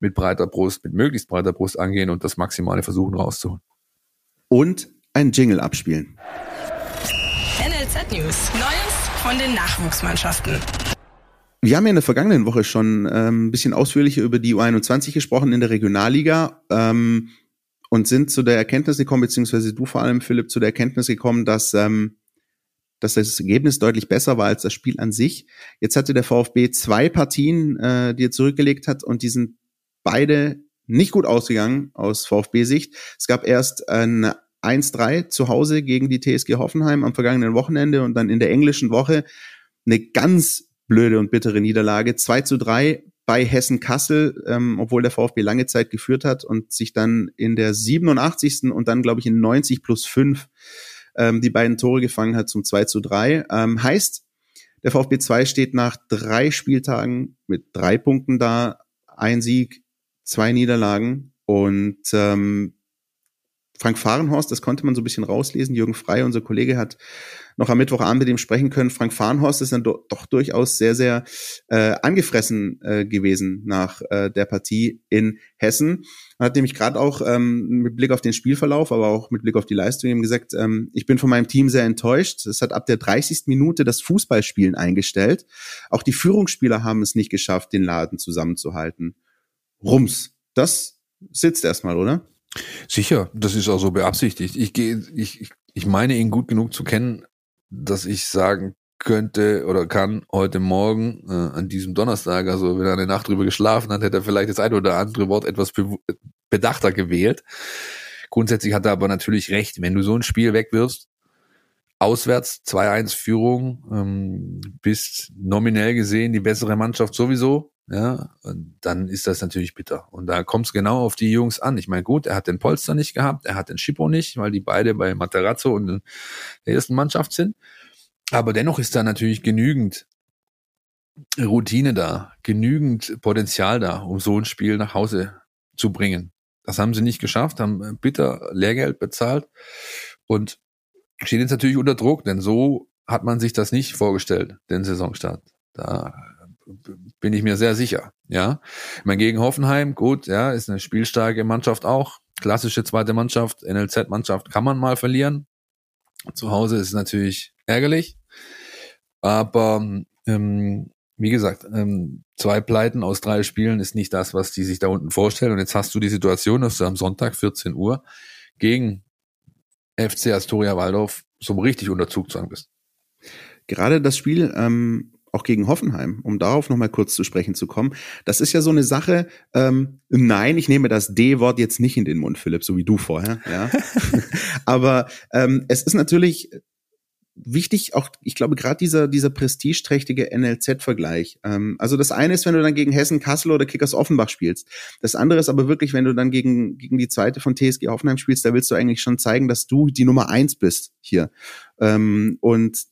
mit breiter Brust, mit möglichst breiter Brust angehen und das Maximale versuchen rauszuholen. Und ein Jingle abspielen. NLZ News. Neues von den Nachwuchsmannschaften. Wir haben ja in der vergangenen Woche schon ähm, ein bisschen ausführlicher über die U21 gesprochen in der Regionalliga ähm, und sind zu der Erkenntnis gekommen, beziehungsweise du vor allem, Philipp, zu der Erkenntnis gekommen, dass, ähm, dass das Ergebnis deutlich besser war als das Spiel an sich. Jetzt hatte der VfB zwei Partien, äh, die er zurückgelegt hat und die sind beide nicht gut ausgegangen aus VfB-Sicht. Es gab erst ein 1-3 zu Hause gegen die TSG Hoffenheim am vergangenen Wochenende und dann in der englischen Woche eine ganz blöde und bittere Niederlage. 2 zu 3 bei Hessen Kassel, ähm, obwohl der VfB lange Zeit geführt hat und sich dann in der 87. und dann, glaube ich, in 90 plus 5 ähm, die beiden Tore gefangen hat zum 2 zu 3. Ähm, heißt, der VfB 2 steht nach drei Spieltagen mit drei Punkten da, ein Sieg, zwei Niederlagen und ähm, Frank Fahrenhorst, das konnte man so ein bisschen rauslesen. Jürgen Frey, unser Kollege, hat noch am Mittwochabend mit ihm sprechen können. Frank Fahrenhorst ist dann do doch durchaus sehr, sehr äh, angefressen äh, gewesen nach äh, der Partie in Hessen. Er hat nämlich gerade auch ähm, mit Blick auf den Spielverlauf, aber auch mit Blick auf die Leistung eben gesagt, ähm, ich bin von meinem Team sehr enttäuscht. Es hat ab der 30. Minute das Fußballspielen eingestellt. Auch die Führungsspieler haben es nicht geschafft, den Laden zusammenzuhalten. Rums. Das sitzt erstmal, oder? Sicher, das ist auch so beabsichtigt. Ich gehe, ich, ich meine ihn gut genug zu kennen, dass ich sagen könnte oder kann heute Morgen äh, an diesem Donnerstag, also wenn er eine Nacht drüber geschlafen hat, hätte er vielleicht das eine oder andere Wort etwas be bedachter gewählt. Grundsätzlich hat er aber natürlich recht, wenn du so ein Spiel wegwirfst, auswärts 2-1 Führung, ähm, bist nominell gesehen die bessere Mannschaft sowieso, ja, dann ist das natürlich bitter. Und da kommt es genau auf die Jungs an. Ich meine, gut, er hat den Polster nicht gehabt, er hat den Schippo nicht, weil die beide bei Materazzo und der ersten Mannschaft sind. Aber dennoch ist da natürlich genügend Routine da, genügend Potenzial da, um so ein Spiel nach Hause zu bringen. Das haben sie nicht geschafft, haben bitter Lehrgeld bezahlt und stehen jetzt natürlich unter Druck, denn so hat man sich das nicht vorgestellt, den Saisonstart. Da bin ich mir sehr sicher. Ja, ich meine, gegen Hoffenheim, gut, ja, ist eine spielstarke Mannschaft auch. Klassische zweite Mannschaft, NLZ-Mannschaft kann man mal verlieren. Zu Hause ist natürlich ärgerlich. Aber ähm, wie gesagt, ähm, zwei Pleiten aus drei Spielen ist nicht das, was die sich da unten vorstellen. Und jetzt hast du die Situation, dass du am Sonntag 14 Uhr gegen FC Astoria Waldorf so richtig unter Zugzwang bist. Gerade das Spiel ähm, auch gegen Hoffenheim, um darauf nochmal kurz zu sprechen zu kommen. Das ist ja so eine Sache, ähm, nein, ich nehme das D-Wort jetzt nicht in den Mund, Philipp, so wie du vorher, ja. *laughs* Aber ähm, es ist natürlich wichtig, auch ich glaube gerade dieser dieser prestigeträchtige NLZ-Vergleich. Ähm, also das eine ist, wenn du dann gegen Hessen, Kassel oder Kickers Offenbach spielst. Das andere ist aber wirklich, wenn du dann gegen gegen die zweite von TSG Hoffenheim spielst, da willst du eigentlich schon zeigen, dass du die Nummer eins bist hier. Ähm, und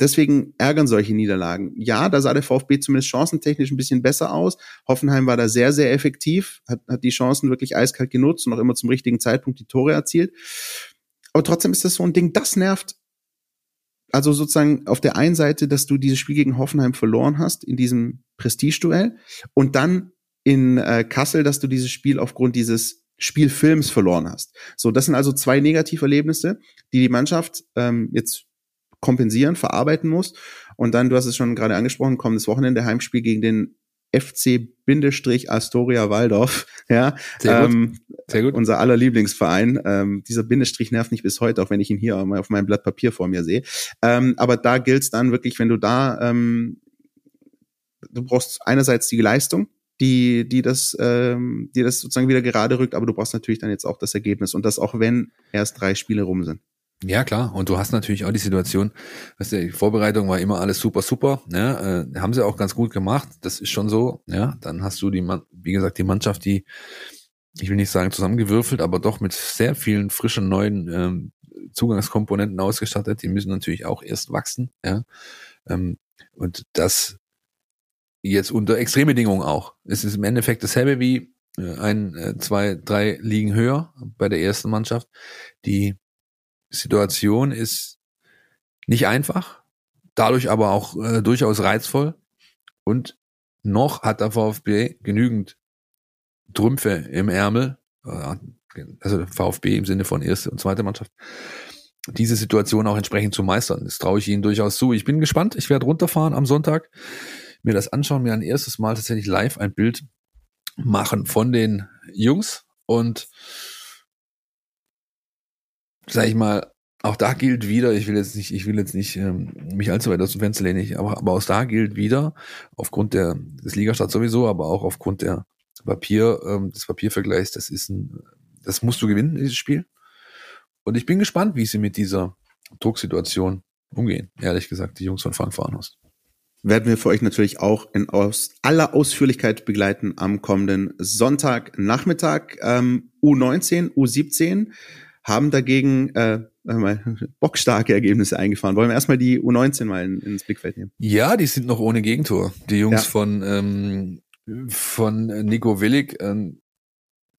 deswegen ärgern solche Niederlagen. Ja, da sah der VfB zumindest chancentechnisch ein bisschen besser aus. Hoffenheim war da sehr, sehr effektiv, hat, hat die Chancen wirklich eiskalt genutzt und auch immer zum richtigen Zeitpunkt die Tore erzielt. Aber trotzdem ist das so ein Ding, das nervt. Also sozusagen auf der einen Seite, dass du dieses Spiel gegen Hoffenheim verloren hast in diesem Prestigeduell und dann in äh, Kassel, dass du dieses Spiel aufgrund dieses Spielfilms verloren hast. So, das sind also zwei Negativerlebnisse, die die Mannschaft ähm, jetzt kompensieren, verarbeiten muss. Und dann, du hast es schon gerade angesprochen, kommendes Wochenende Heimspiel gegen den FC-Astoria Waldorf, *laughs* ja, Sehr gut. Ähm, Sehr gut. unser aller Lieblingsverein. Ähm, dieser Bindestrich nervt mich bis heute, auch wenn ich ihn hier auf meinem Blatt Papier vor mir sehe. Ähm, aber da gilt es dann wirklich, wenn du da, ähm, du brauchst einerseits die Leistung, die, die das, ähm, die das sozusagen wieder gerade rückt, aber du brauchst natürlich dann jetzt auch das Ergebnis und das auch wenn erst drei Spiele rum sind. Ja, klar. Und du hast natürlich auch die Situation, weißt du, die Vorbereitung war immer alles super, super. Ja, äh, haben sie auch ganz gut gemacht. Das ist schon so. Ja, dann hast du die, wie gesagt, die Mannschaft, die, ich will nicht sagen zusammengewürfelt, aber doch mit sehr vielen frischen neuen ähm, Zugangskomponenten ausgestattet. Die müssen natürlich auch erst wachsen. Ja, ähm, und das jetzt unter Extrembedingungen auch. Es ist im Endeffekt dasselbe wie äh, ein, äh, zwei, drei Ligen höher bei der ersten Mannschaft, die Situation ist nicht einfach, dadurch aber auch äh, durchaus reizvoll. Und noch hat der VfB genügend Trümpfe im Ärmel, äh, also VfB im Sinne von erste und zweite Mannschaft, diese Situation auch entsprechend zu meistern. Das traue ich ihnen durchaus zu. Ich bin gespannt. Ich werde runterfahren am Sonntag, mir das anschauen, mir ein erstes Mal tatsächlich live ein Bild machen von den Jungs und sag ich mal, auch da gilt wieder, ich will jetzt nicht, ich will jetzt nicht ähm, mich allzu weit aus dem Fenster lehnen, aber, aber auch da gilt wieder, aufgrund der, des Ligastarts sowieso, aber auch aufgrund der Papier, ähm, des Papiervergleichs, das ist ein, das musst du gewinnen, dieses Spiel. Und ich bin gespannt, wie sie mit dieser Drucksituation umgehen, ehrlich gesagt, die Jungs von Frank Farnhorst. Werden wir für euch natürlich auch in aus aller Ausführlichkeit begleiten am kommenden Sonntagnachmittag. Ähm, U19, U17 haben dagegen äh, mal, *laughs* bockstarke Ergebnisse eingefahren. Wollen wir erstmal die U19 mal in, ins Blickfeld nehmen? Ja, die sind noch ohne Gegentor. Die Jungs ja. von, ähm, von Nico Willig, ähm,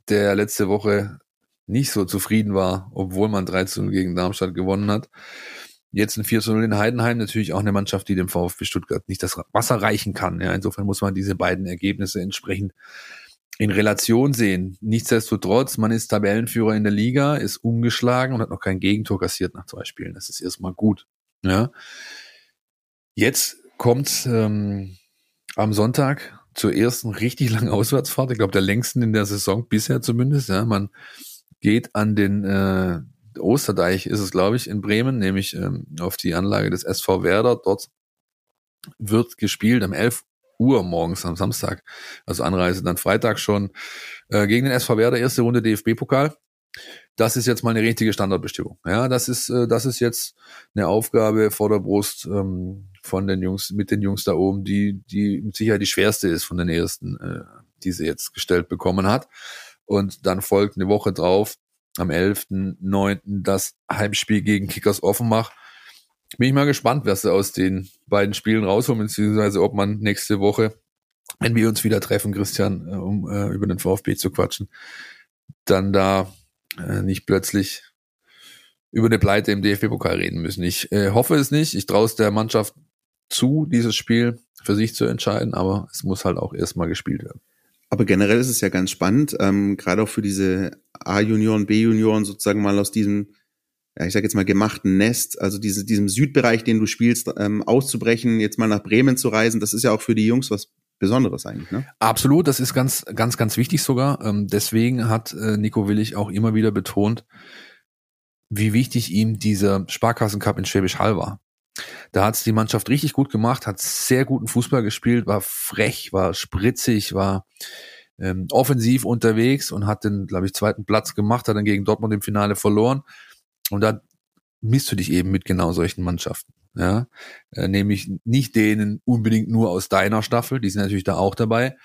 der letzte Woche nicht so zufrieden war, obwohl man 3 zu 0 gegen Darmstadt gewonnen hat. Jetzt ein 4 zu 0 in Heidenheim, natürlich auch eine Mannschaft, die dem VfB Stuttgart nicht das Wasser reichen kann. Ja, insofern muss man diese beiden Ergebnisse entsprechend in Relation sehen. Nichtsdestotrotz, man ist Tabellenführer in der Liga, ist ungeschlagen und hat noch kein Gegentor kassiert nach zwei Spielen. Das ist erstmal gut. Ja. Jetzt kommt ähm, am Sonntag zur ersten richtig langen Auswärtsfahrt. Ich glaube, der längsten in der Saison bisher zumindest. Ja, man geht an den äh, Osterdeich, ist es glaube ich in Bremen, nämlich ähm, auf die Anlage des SV Werder. Dort wird gespielt am 11 Uhr morgens am Samstag, also Anreise dann Freitag schon, äh, gegen den SV Werder, erste Runde DFB-Pokal. Das ist jetzt mal eine richtige Standardbestimmung. Ja, das ist, äh, das ist jetzt eine Aufgabe vor der Brust ähm, von den Jungs, mit den Jungs da oben, die, die mit Sicherheit die schwerste ist von den ersten, äh, die sie jetzt gestellt bekommen hat. Und dann folgt eine Woche drauf, am 11.9. das Heimspiel gegen Kickers Offenbach bin ich mal gespannt, was sie aus den beiden Spielen rausholen, beziehungsweise ob man nächste Woche, wenn wir uns wieder treffen, Christian, äh, um äh, über den VfB zu quatschen, dann da äh, nicht plötzlich über eine Pleite im DFB-Pokal reden müssen. Ich äh, hoffe es nicht. Ich traue es der Mannschaft zu, dieses Spiel für sich zu entscheiden, aber es muss halt auch erstmal gespielt werden. Aber generell ist es ja ganz spannend, ähm, gerade auch für diese A-Junioren, B-Junioren sozusagen mal aus diesem ja, ich sage jetzt mal, gemachten Nest, also diese, diesem Südbereich, den du spielst, ähm, auszubrechen, jetzt mal nach Bremen zu reisen, das ist ja auch für die Jungs was Besonderes eigentlich, ne? Absolut, das ist ganz, ganz, ganz wichtig sogar. Ähm, deswegen hat äh, Nico Willig auch immer wieder betont, wie wichtig ihm dieser Sparkassencup in Schwäbisch Hall war. Da hat's die Mannschaft richtig gut gemacht, hat sehr guten Fußball gespielt, war frech, war spritzig, war ähm, offensiv unterwegs und hat den, glaube ich, zweiten Platz gemacht, hat dann gegen Dortmund im Finale verloren. Und da misst du dich eben mit genau solchen Mannschaften. Ja, äh, nämlich nicht denen unbedingt nur aus deiner Staffel, die sind natürlich da auch dabei,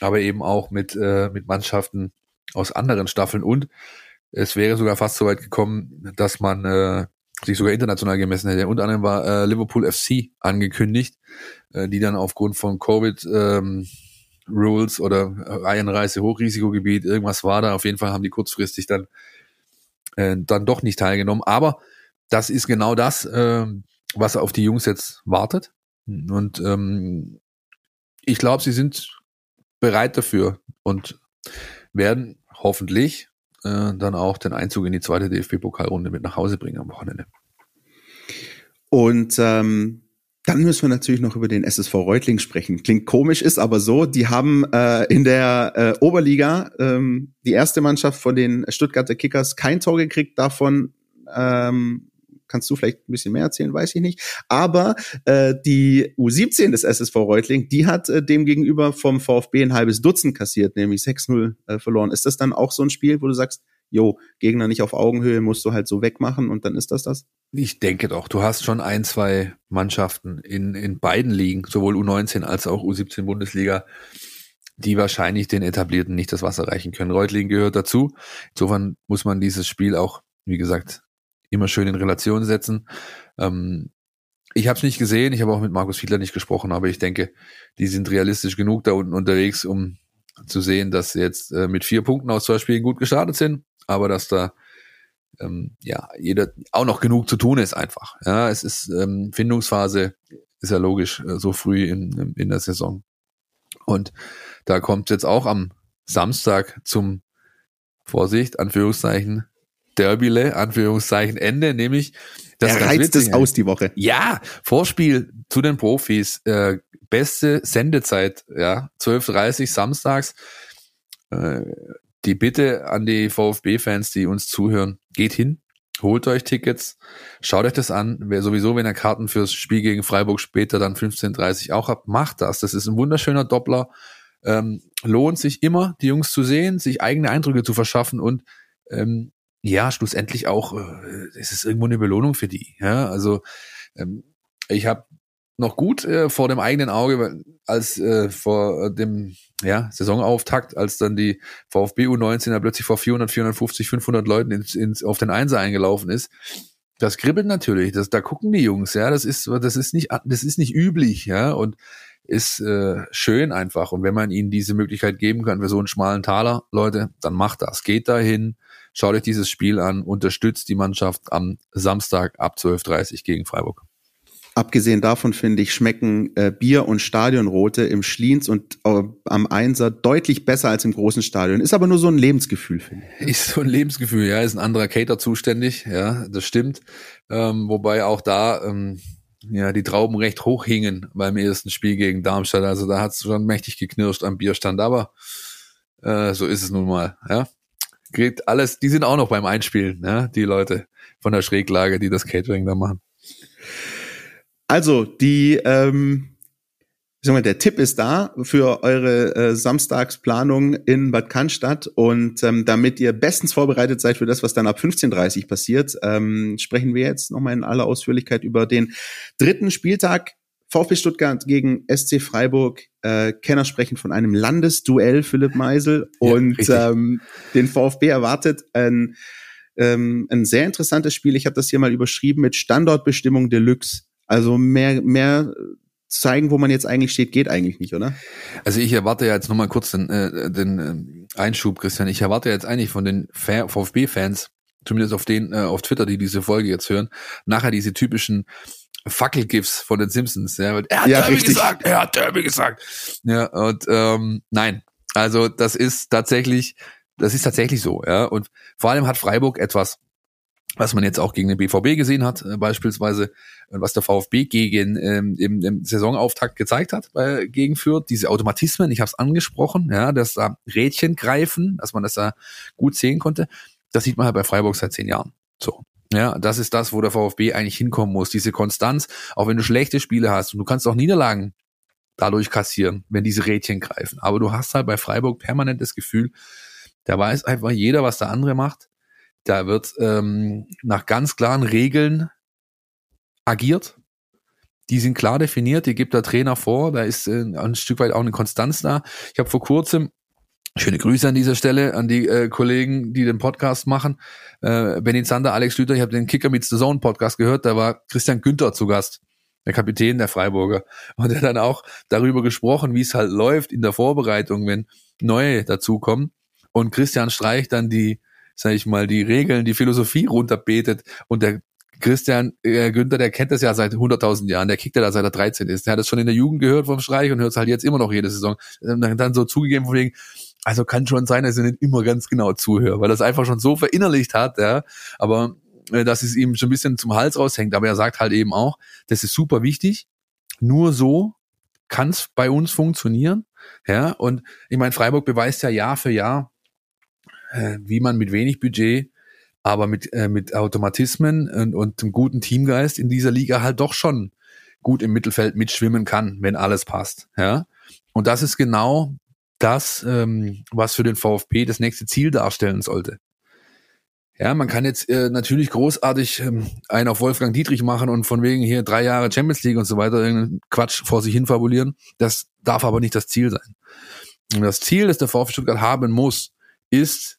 aber eben auch mit, äh, mit Mannschaften aus anderen Staffeln und es wäre sogar fast so weit gekommen, dass man äh, sich sogar international gemessen hätte. Unter anderem war äh, Liverpool FC angekündigt, äh, die dann aufgrund von Covid ähm, Rules oder Reihenreise Hochrisikogebiet, irgendwas war da. Auf jeden Fall haben die kurzfristig dann äh, dann doch nicht teilgenommen. Aber das ist genau das, äh, was auf die Jungs jetzt wartet. Und ähm, ich glaube, sie sind bereit dafür und werden hoffentlich äh, dann auch den Einzug in die zweite DFB-Pokalrunde mit nach Hause bringen am Wochenende. Und ähm, dann müssen wir natürlich noch über den SSV Reutling sprechen. Klingt komisch, ist aber so. Die haben äh, in der äh, Oberliga ähm, die erste Mannschaft von den Stuttgarter Kickers kein Tor gekriegt. Davon ähm, kannst du vielleicht ein bisschen mehr erzählen, weiß ich nicht. Aber äh, die U17 des SSV Reutling, die hat äh, dem gegenüber vom VfB ein halbes Dutzend kassiert, nämlich 6-0 äh, verloren. Ist das dann auch so ein Spiel, wo du sagst, jo, Gegner nicht auf Augenhöhe, musst du halt so wegmachen und dann ist das das? Ich denke doch, du hast schon ein, zwei Mannschaften in, in beiden Ligen, sowohl U19 als auch U17 Bundesliga, die wahrscheinlich den Etablierten nicht das Wasser reichen können. Reutlingen gehört dazu. Insofern muss man dieses Spiel auch, wie gesagt, immer schön in Relation setzen. Ähm, ich habe es nicht gesehen, ich habe auch mit Markus Fiedler nicht gesprochen, aber ich denke, die sind realistisch genug da unten unterwegs, um zu sehen, dass sie jetzt äh, mit vier Punkten aus zwei Spielen gut gestartet sind aber dass da ähm, ja jeder auch noch genug zu tun ist einfach. Ja, es ist ähm, Findungsphase, ist ja logisch, äh, so früh in, in der Saison. Und da kommt jetzt auch am Samstag zum Vorsicht, Anführungszeichen, Derbyle, Anführungszeichen, Ende, nämlich das er reizt es aus die Woche. Ja, Vorspiel zu den Profis, äh, beste Sendezeit, ja, 12.30 samstags. Äh, die Bitte an die VfB-Fans, die uns zuhören, geht hin, holt euch Tickets, schaut euch das an. Wer sowieso, wenn ihr Karten fürs Spiel gegen Freiburg später dann 15.30 auch habt, macht das. Das ist ein wunderschöner Doppler. Ähm, lohnt sich immer, die Jungs zu sehen, sich eigene Eindrücke zu verschaffen und ähm, ja, schlussendlich auch, äh, es ist irgendwo eine Belohnung für die. Ja, also ähm, ich habe noch gut äh, vor dem eigenen Auge, als äh, vor dem ja, Saisonauftakt, als dann die VfB U19 da plötzlich vor 400, 450, 500 Leuten ins, ins, auf den Einser eingelaufen ist. Das kribbelt natürlich, das, da gucken die Jungs, ja, das ist, das ist nicht, das ist nicht üblich, ja, und ist äh, schön einfach. Und wenn man ihnen diese Möglichkeit geben kann für so einen schmalen Taler, Leute, dann macht das. Geht dahin, schaut euch dieses Spiel an, unterstützt die Mannschaft am Samstag ab 12.30 gegen Freiburg. Abgesehen davon finde ich, schmecken äh, Bier und Stadionrote im Schliens und äh, am Einser deutlich besser als im großen Stadion. Ist aber nur so ein Lebensgefühl, finde ich. Ist so ein Lebensgefühl, ja. Ist ein anderer Cater zuständig, ja, das stimmt. Ähm, wobei auch da ähm, ja die Trauben recht hoch hingen beim ersten Spiel gegen Darmstadt. Also da hat es schon mächtig geknirscht am Bierstand, aber äh, so ist es nun mal, ja. Geht alles, die sind auch noch beim Einspielen, ja, die Leute von der Schräglage, die das Catering da machen. Also, die, ähm, ich sag mal, der Tipp ist da für eure äh, Samstagsplanung in Bad Cannstatt und ähm, damit ihr bestens vorbereitet seid für das, was dann ab 15.30 passiert, ähm, sprechen wir jetzt nochmal in aller Ausführlichkeit über den dritten Spieltag VfB Stuttgart gegen SC Freiburg. Äh, Kenner sprechen von einem Landesduell, Philipp Meisel. Und ja, ähm, den VfB erwartet ein, ähm, ein sehr interessantes Spiel. Ich habe das hier mal überschrieben mit Standortbestimmung Deluxe. Also mehr, mehr zeigen, wo man jetzt eigentlich steht, geht eigentlich nicht, oder? Also ich erwarte ja jetzt nochmal kurz den, äh, den äh, Einschub, Christian. Ich erwarte jetzt eigentlich von den VfB-Fans, zumindest auf den, äh, auf Twitter, die diese Folge jetzt hören, nachher diese typischen Fackelgifts von den Simpsons. Ja, er hat ja, Derby richtig. gesagt, er hat Derby gesagt. Ja, und ähm, nein, also das ist tatsächlich, das ist tatsächlich so, ja. Und vor allem hat Freiburg etwas was man jetzt auch gegen den BVB gesehen hat, äh, beispielsweise, was der VfB gegen ähm, im, im Saisonauftakt gezeigt hat bei gegen Fürth, diese Automatismen, ich habe es angesprochen, ja, dass da Rädchen greifen, dass man das da gut sehen konnte, das sieht man halt bei Freiburg seit zehn Jahren. So. Ja, das ist das, wo der VfB eigentlich hinkommen muss, diese Konstanz, auch wenn du schlechte Spiele hast und du kannst auch Niederlagen dadurch kassieren, wenn diese Rädchen greifen. Aber du hast halt bei Freiburg permanent das Gefühl, da weiß einfach jeder, was der andere macht da wird ähm, nach ganz klaren Regeln agiert. Die sind klar definiert, die gibt der Trainer vor, da ist äh, ein Stück weit auch eine Konstanz da. Ich habe vor kurzem Schöne Grüße an dieser Stelle an die äh, Kollegen, die den Podcast machen. Äh, Benny Zander, Alex Lüter, ich habe den Kicker mit the Zone Podcast gehört, da war Christian Günther zu Gast, der Kapitän der Freiburger. Und er hat dann auch darüber gesprochen, wie es halt läuft in der Vorbereitung, wenn neue dazukommen. Und Christian Streich dann die sage ich mal, die Regeln, die Philosophie runterbetet und der Christian äh, Günther, der kennt das ja seit 100.000 Jahren, der kickt ja da seit er 13 ist. Der hat das schon in der Jugend gehört vom Streich und hört es halt jetzt immer noch jede Saison. Und dann, dann so zugegeben von wegen, also kann schon sein, dass er nicht immer ganz genau zuhört, weil es einfach schon so verinnerlicht hat, ja. Aber äh, dass es ihm schon ein bisschen zum Hals raushängt. Aber er sagt halt eben auch, das ist super wichtig. Nur so kann es bei uns funktionieren. Ja, und ich meine, Freiburg beweist ja Jahr für Jahr, äh, wie man mit wenig Budget, aber mit, äh, mit Automatismen und, und einem guten Teamgeist in dieser Liga halt doch schon gut im Mittelfeld mitschwimmen kann, wenn alles passt. Ja? Und das ist genau das, ähm, was für den VfB das nächste Ziel darstellen sollte. Ja, man kann jetzt äh, natürlich großartig ähm, einen auf Wolfgang Dietrich machen und von wegen hier drei Jahre Champions League und so weiter irgendeinen Quatsch vor sich hin fabulieren. Das darf aber nicht das Ziel sein. Und das Ziel, das der VfB Stuttgart haben muss, ist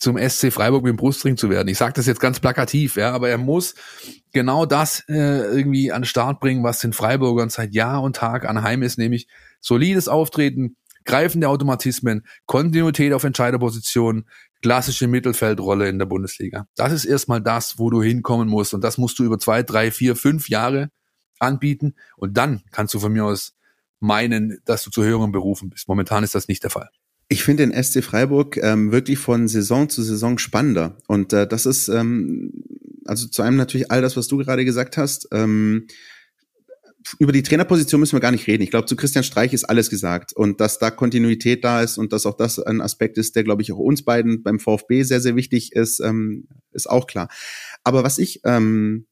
zum SC Freiburg mit dem Brustring zu werden. Ich sage das jetzt ganz plakativ, ja, aber er muss genau das äh, irgendwie an den Start bringen, was den Freiburgern seit Jahr und Tag anheim ist, nämlich solides Auftreten, greifende Automatismen, Kontinuität auf Entscheiderpositionen, klassische Mittelfeldrolle in der Bundesliga. Das ist erstmal das, wo du hinkommen musst und das musst du über zwei, drei, vier, fünf Jahre anbieten und dann kannst du von mir aus meinen, dass du zu höheren Berufen bist. Momentan ist das nicht der Fall. Ich finde den SC Freiburg ähm, wirklich von Saison zu Saison spannender. Und äh, das ist ähm, also zu einem natürlich all das, was du gerade gesagt hast. Ähm, über die Trainerposition müssen wir gar nicht reden. Ich glaube, zu Christian Streich ist alles gesagt. Und dass da Kontinuität da ist und dass auch das ein Aspekt ist, der, glaube ich, auch uns beiden beim VfB sehr, sehr wichtig ist, ähm, ist auch klar. Aber was ich ähm,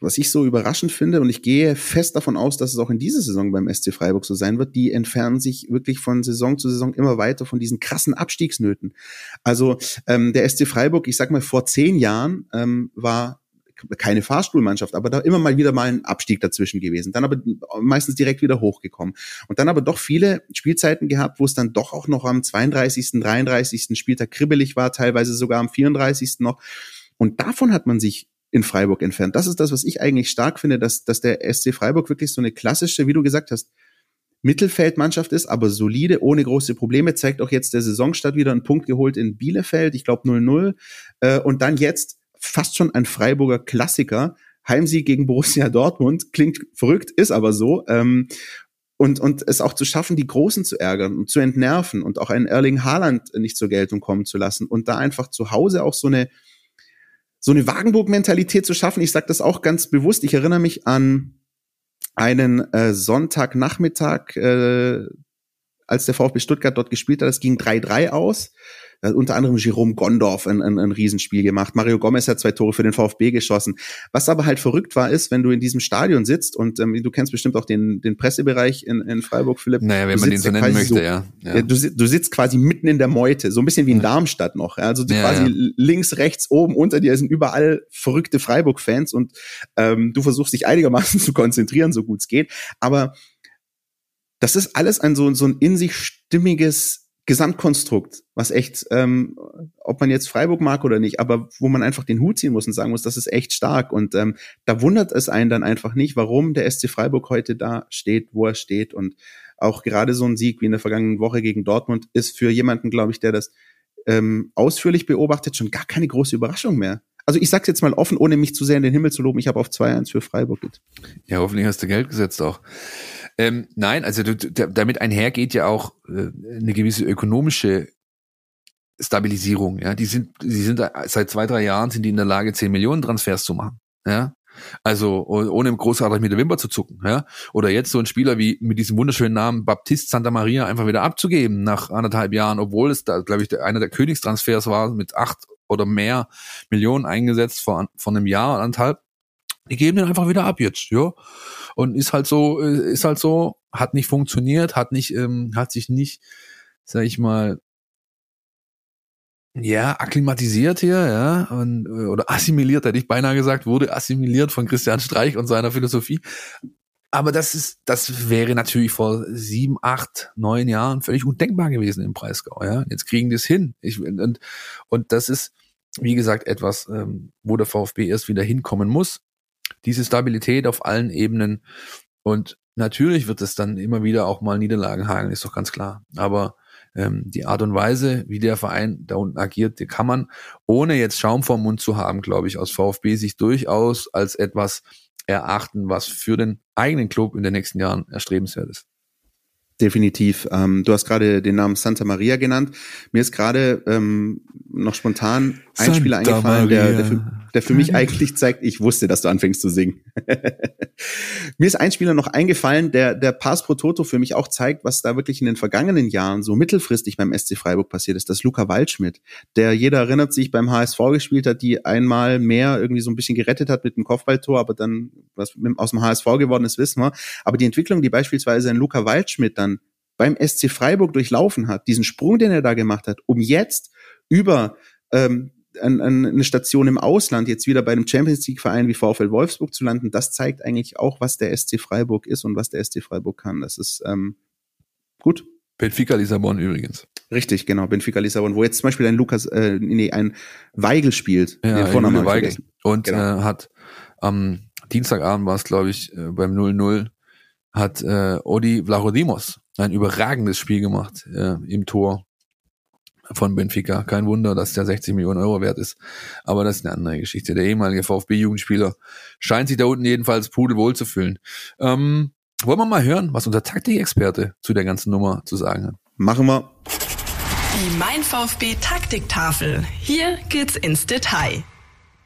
was ich so überraschend finde, und ich gehe fest davon aus, dass es auch in dieser Saison beim SC Freiburg so sein wird, die entfernen sich wirklich von Saison zu Saison immer weiter von diesen krassen Abstiegsnöten. Also ähm, der SC Freiburg, ich sag mal, vor zehn Jahren ähm, war keine Fahrstuhlmannschaft, aber da immer mal wieder mal ein Abstieg dazwischen gewesen. Dann aber meistens direkt wieder hochgekommen. Und dann aber doch viele Spielzeiten gehabt, wo es dann doch auch noch am 32., 33. Spieltag kribbelig war, teilweise sogar am 34. noch. Und davon hat man sich in Freiburg entfernt. Das ist das, was ich eigentlich stark finde, dass, dass der SC Freiburg wirklich so eine klassische, wie du gesagt hast, Mittelfeldmannschaft ist, aber solide, ohne große Probleme. Zeigt auch jetzt der Saisonstart wieder einen Punkt geholt in Bielefeld, ich glaube 0-0. Äh, und dann jetzt fast schon ein Freiburger Klassiker. Heimsieg gegen Borussia *laughs* Dortmund. Klingt verrückt, ist aber so. Ähm, und, und es auch zu schaffen, die Großen zu ärgern und zu entnerven und auch einen Erling Haaland nicht zur Geltung kommen zu lassen und da einfach zu Hause auch so eine, so eine Wagenburg-Mentalität zu schaffen. Ich sage das auch ganz bewusst. Ich erinnere mich an einen äh, Sonntagnachmittag, äh, als der VfB Stuttgart dort gespielt hat. Es ging 3-3 aus. Äh, unter anderem Jerome Gondorf ein, ein, ein Riesenspiel gemacht. Mario Gomez hat zwei Tore für den VfB geschossen. Was aber halt verrückt war, ist, wenn du in diesem Stadion sitzt und ähm, du kennst bestimmt auch den, den Pressebereich in, in Freiburg, Philipp. Naja, wenn man den so nennen möchte, so, ja. ja. Du, du sitzt quasi mitten in der Meute, so ein bisschen wie in Darmstadt noch. Ja. Also ja, quasi ja. links, rechts, oben, unter dir sind überall verrückte Freiburg-Fans und ähm, du versuchst dich einigermaßen *laughs* zu konzentrieren, so gut es geht. Aber das ist alles ein so, so ein in sich stimmiges Gesamtkonstrukt, was echt, ähm, ob man jetzt Freiburg mag oder nicht, aber wo man einfach den Hut ziehen muss und sagen muss, das ist echt stark. Und ähm, da wundert es einen dann einfach nicht, warum der SC Freiburg heute da steht, wo er steht. Und auch gerade so ein Sieg wie in der vergangenen Woche gegen Dortmund ist für jemanden, glaube ich, der das ähm, ausführlich beobachtet, schon gar keine große Überraschung mehr. Also ich sag's jetzt mal offen, ohne mich zu sehr in den Himmel zu loben, ich habe auf 2-1 für Freiburg. Ja, hoffentlich hast du Geld gesetzt auch. Ähm, nein, also damit einhergeht ja auch äh, eine gewisse ökonomische Stabilisierung. Ja, die sind, die sind seit zwei, drei Jahren sind die in der Lage, 10 Millionen Transfers zu machen. Ja, also ohne großartig mit der Wimper zu zucken, ja. Oder jetzt so ein Spieler wie mit diesem wunderschönen Namen Baptiste Santa Maria einfach wieder abzugeben nach anderthalb Jahren, obwohl es da, glaube ich, einer der Königstransfers war mit acht oder mehr Millionen eingesetzt vor, vor einem Jahr, anderthalb. Die geben den einfach wieder ab jetzt, ja und ist halt so, äh, ist halt so, hat nicht funktioniert, hat nicht, ähm, hat sich nicht, sag ich mal, ja, akklimatisiert hier, ja, und, äh, oder assimiliert, hätte ich beinahe gesagt, wurde assimiliert von Christian Streich und seiner Philosophie. Aber das ist, das wäre natürlich vor sieben, acht, neun Jahren völlig undenkbar gewesen im Breisgau, ja. Jetzt kriegen die es hin. Ich, und, und das ist, wie gesagt, etwas, ähm, wo der VfB erst wieder hinkommen muss diese Stabilität auf allen Ebenen. Und natürlich wird es dann immer wieder auch mal Niederlagen hageln, ist doch ganz klar. Aber ähm, die Art und Weise, wie der Verein da unten agiert, die kann man, ohne jetzt Schaum vorm Mund zu haben, glaube ich, aus VfB sich durchaus als etwas erachten, was für den eigenen Club in den nächsten Jahren erstrebenswert ist. Definitiv. Ähm, du hast gerade den Namen Santa Maria genannt. Mir ist gerade ähm, noch spontan ein Spieler eingefallen, der, der, für, der für mich eigentlich zeigt, ich wusste, dass du anfängst zu singen. *laughs* Mir ist ein Spieler noch eingefallen, der der Pass pro Toto für mich auch zeigt, was da wirklich in den vergangenen Jahren so mittelfristig beim SC Freiburg passiert ist. Das ist Luca Waldschmidt, der jeder erinnert sich beim HSV gespielt hat, die einmal mehr irgendwie so ein bisschen gerettet hat mit dem Kopfballtor, aber dann was aus dem HSV geworden ist, wissen wir. Aber die Entwicklung, die beispielsweise ein Luca Waldschmidt dann beim SC Freiburg durchlaufen hat, diesen Sprung, den er da gemacht hat, um jetzt über ähm, an, an eine Station im Ausland, jetzt wieder bei einem Champions League Verein wie VfL Wolfsburg zu landen, das zeigt eigentlich auch, was der SC Freiburg ist und was der SC Freiburg kann. Das ist ähm, gut. Benfica Lissabon übrigens. Richtig, genau, Benfica Lissabon, wo jetzt zum Beispiel ein Lukas, äh, nee, ein Weigel spielt. Ja, den Vornamen Weigel. Und genau. äh, hat am Dienstagabend war es, glaube ich, äh, beim 0-0 hat äh, Odi Vlachodimos ein überragendes Spiel gemacht äh, im Tor von Benfica. Kein Wunder, dass der 60 Millionen Euro wert ist. Aber das ist eine andere Geschichte. Der ehemalige VfB-Jugendspieler scheint sich da unten jedenfalls pudelwohl zu fühlen. Ähm, wollen wir mal hören, was unser Taktikexperte zu der ganzen Nummer zu sagen hat? Machen wir. Die Mein VfB Taktiktafel. Hier geht's ins Detail.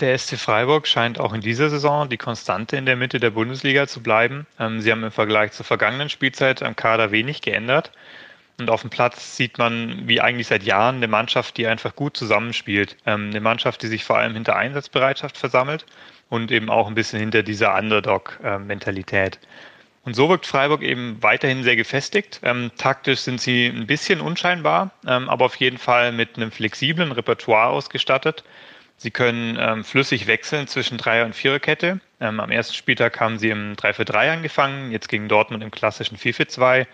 Der SC Freiburg scheint auch in dieser Saison die Konstante in der Mitte der Bundesliga zu bleiben. Ähm, sie haben im Vergleich zur vergangenen Spielzeit am Kader wenig geändert. Und auf dem Platz sieht man, wie eigentlich seit Jahren, eine Mannschaft, die einfach gut zusammenspielt. Ähm, eine Mannschaft, die sich vor allem hinter Einsatzbereitschaft versammelt und eben auch ein bisschen hinter dieser Underdog-Mentalität. Und so wirkt Freiburg eben weiterhin sehr gefestigt. Ähm, taktisch sind sie ein bisschen unscheinbar, ähm, aber auf jeden Fall mit einem flexiblen Repertoire ausgestattet. Sie können ähm, flüssig wechseln zwischen Dreier- und Viererkette. Ähm, am ersten Spieltag haben sie im 3-4-3 angefangen, jetzt gegen Dortmund im klassischen 4-4-2.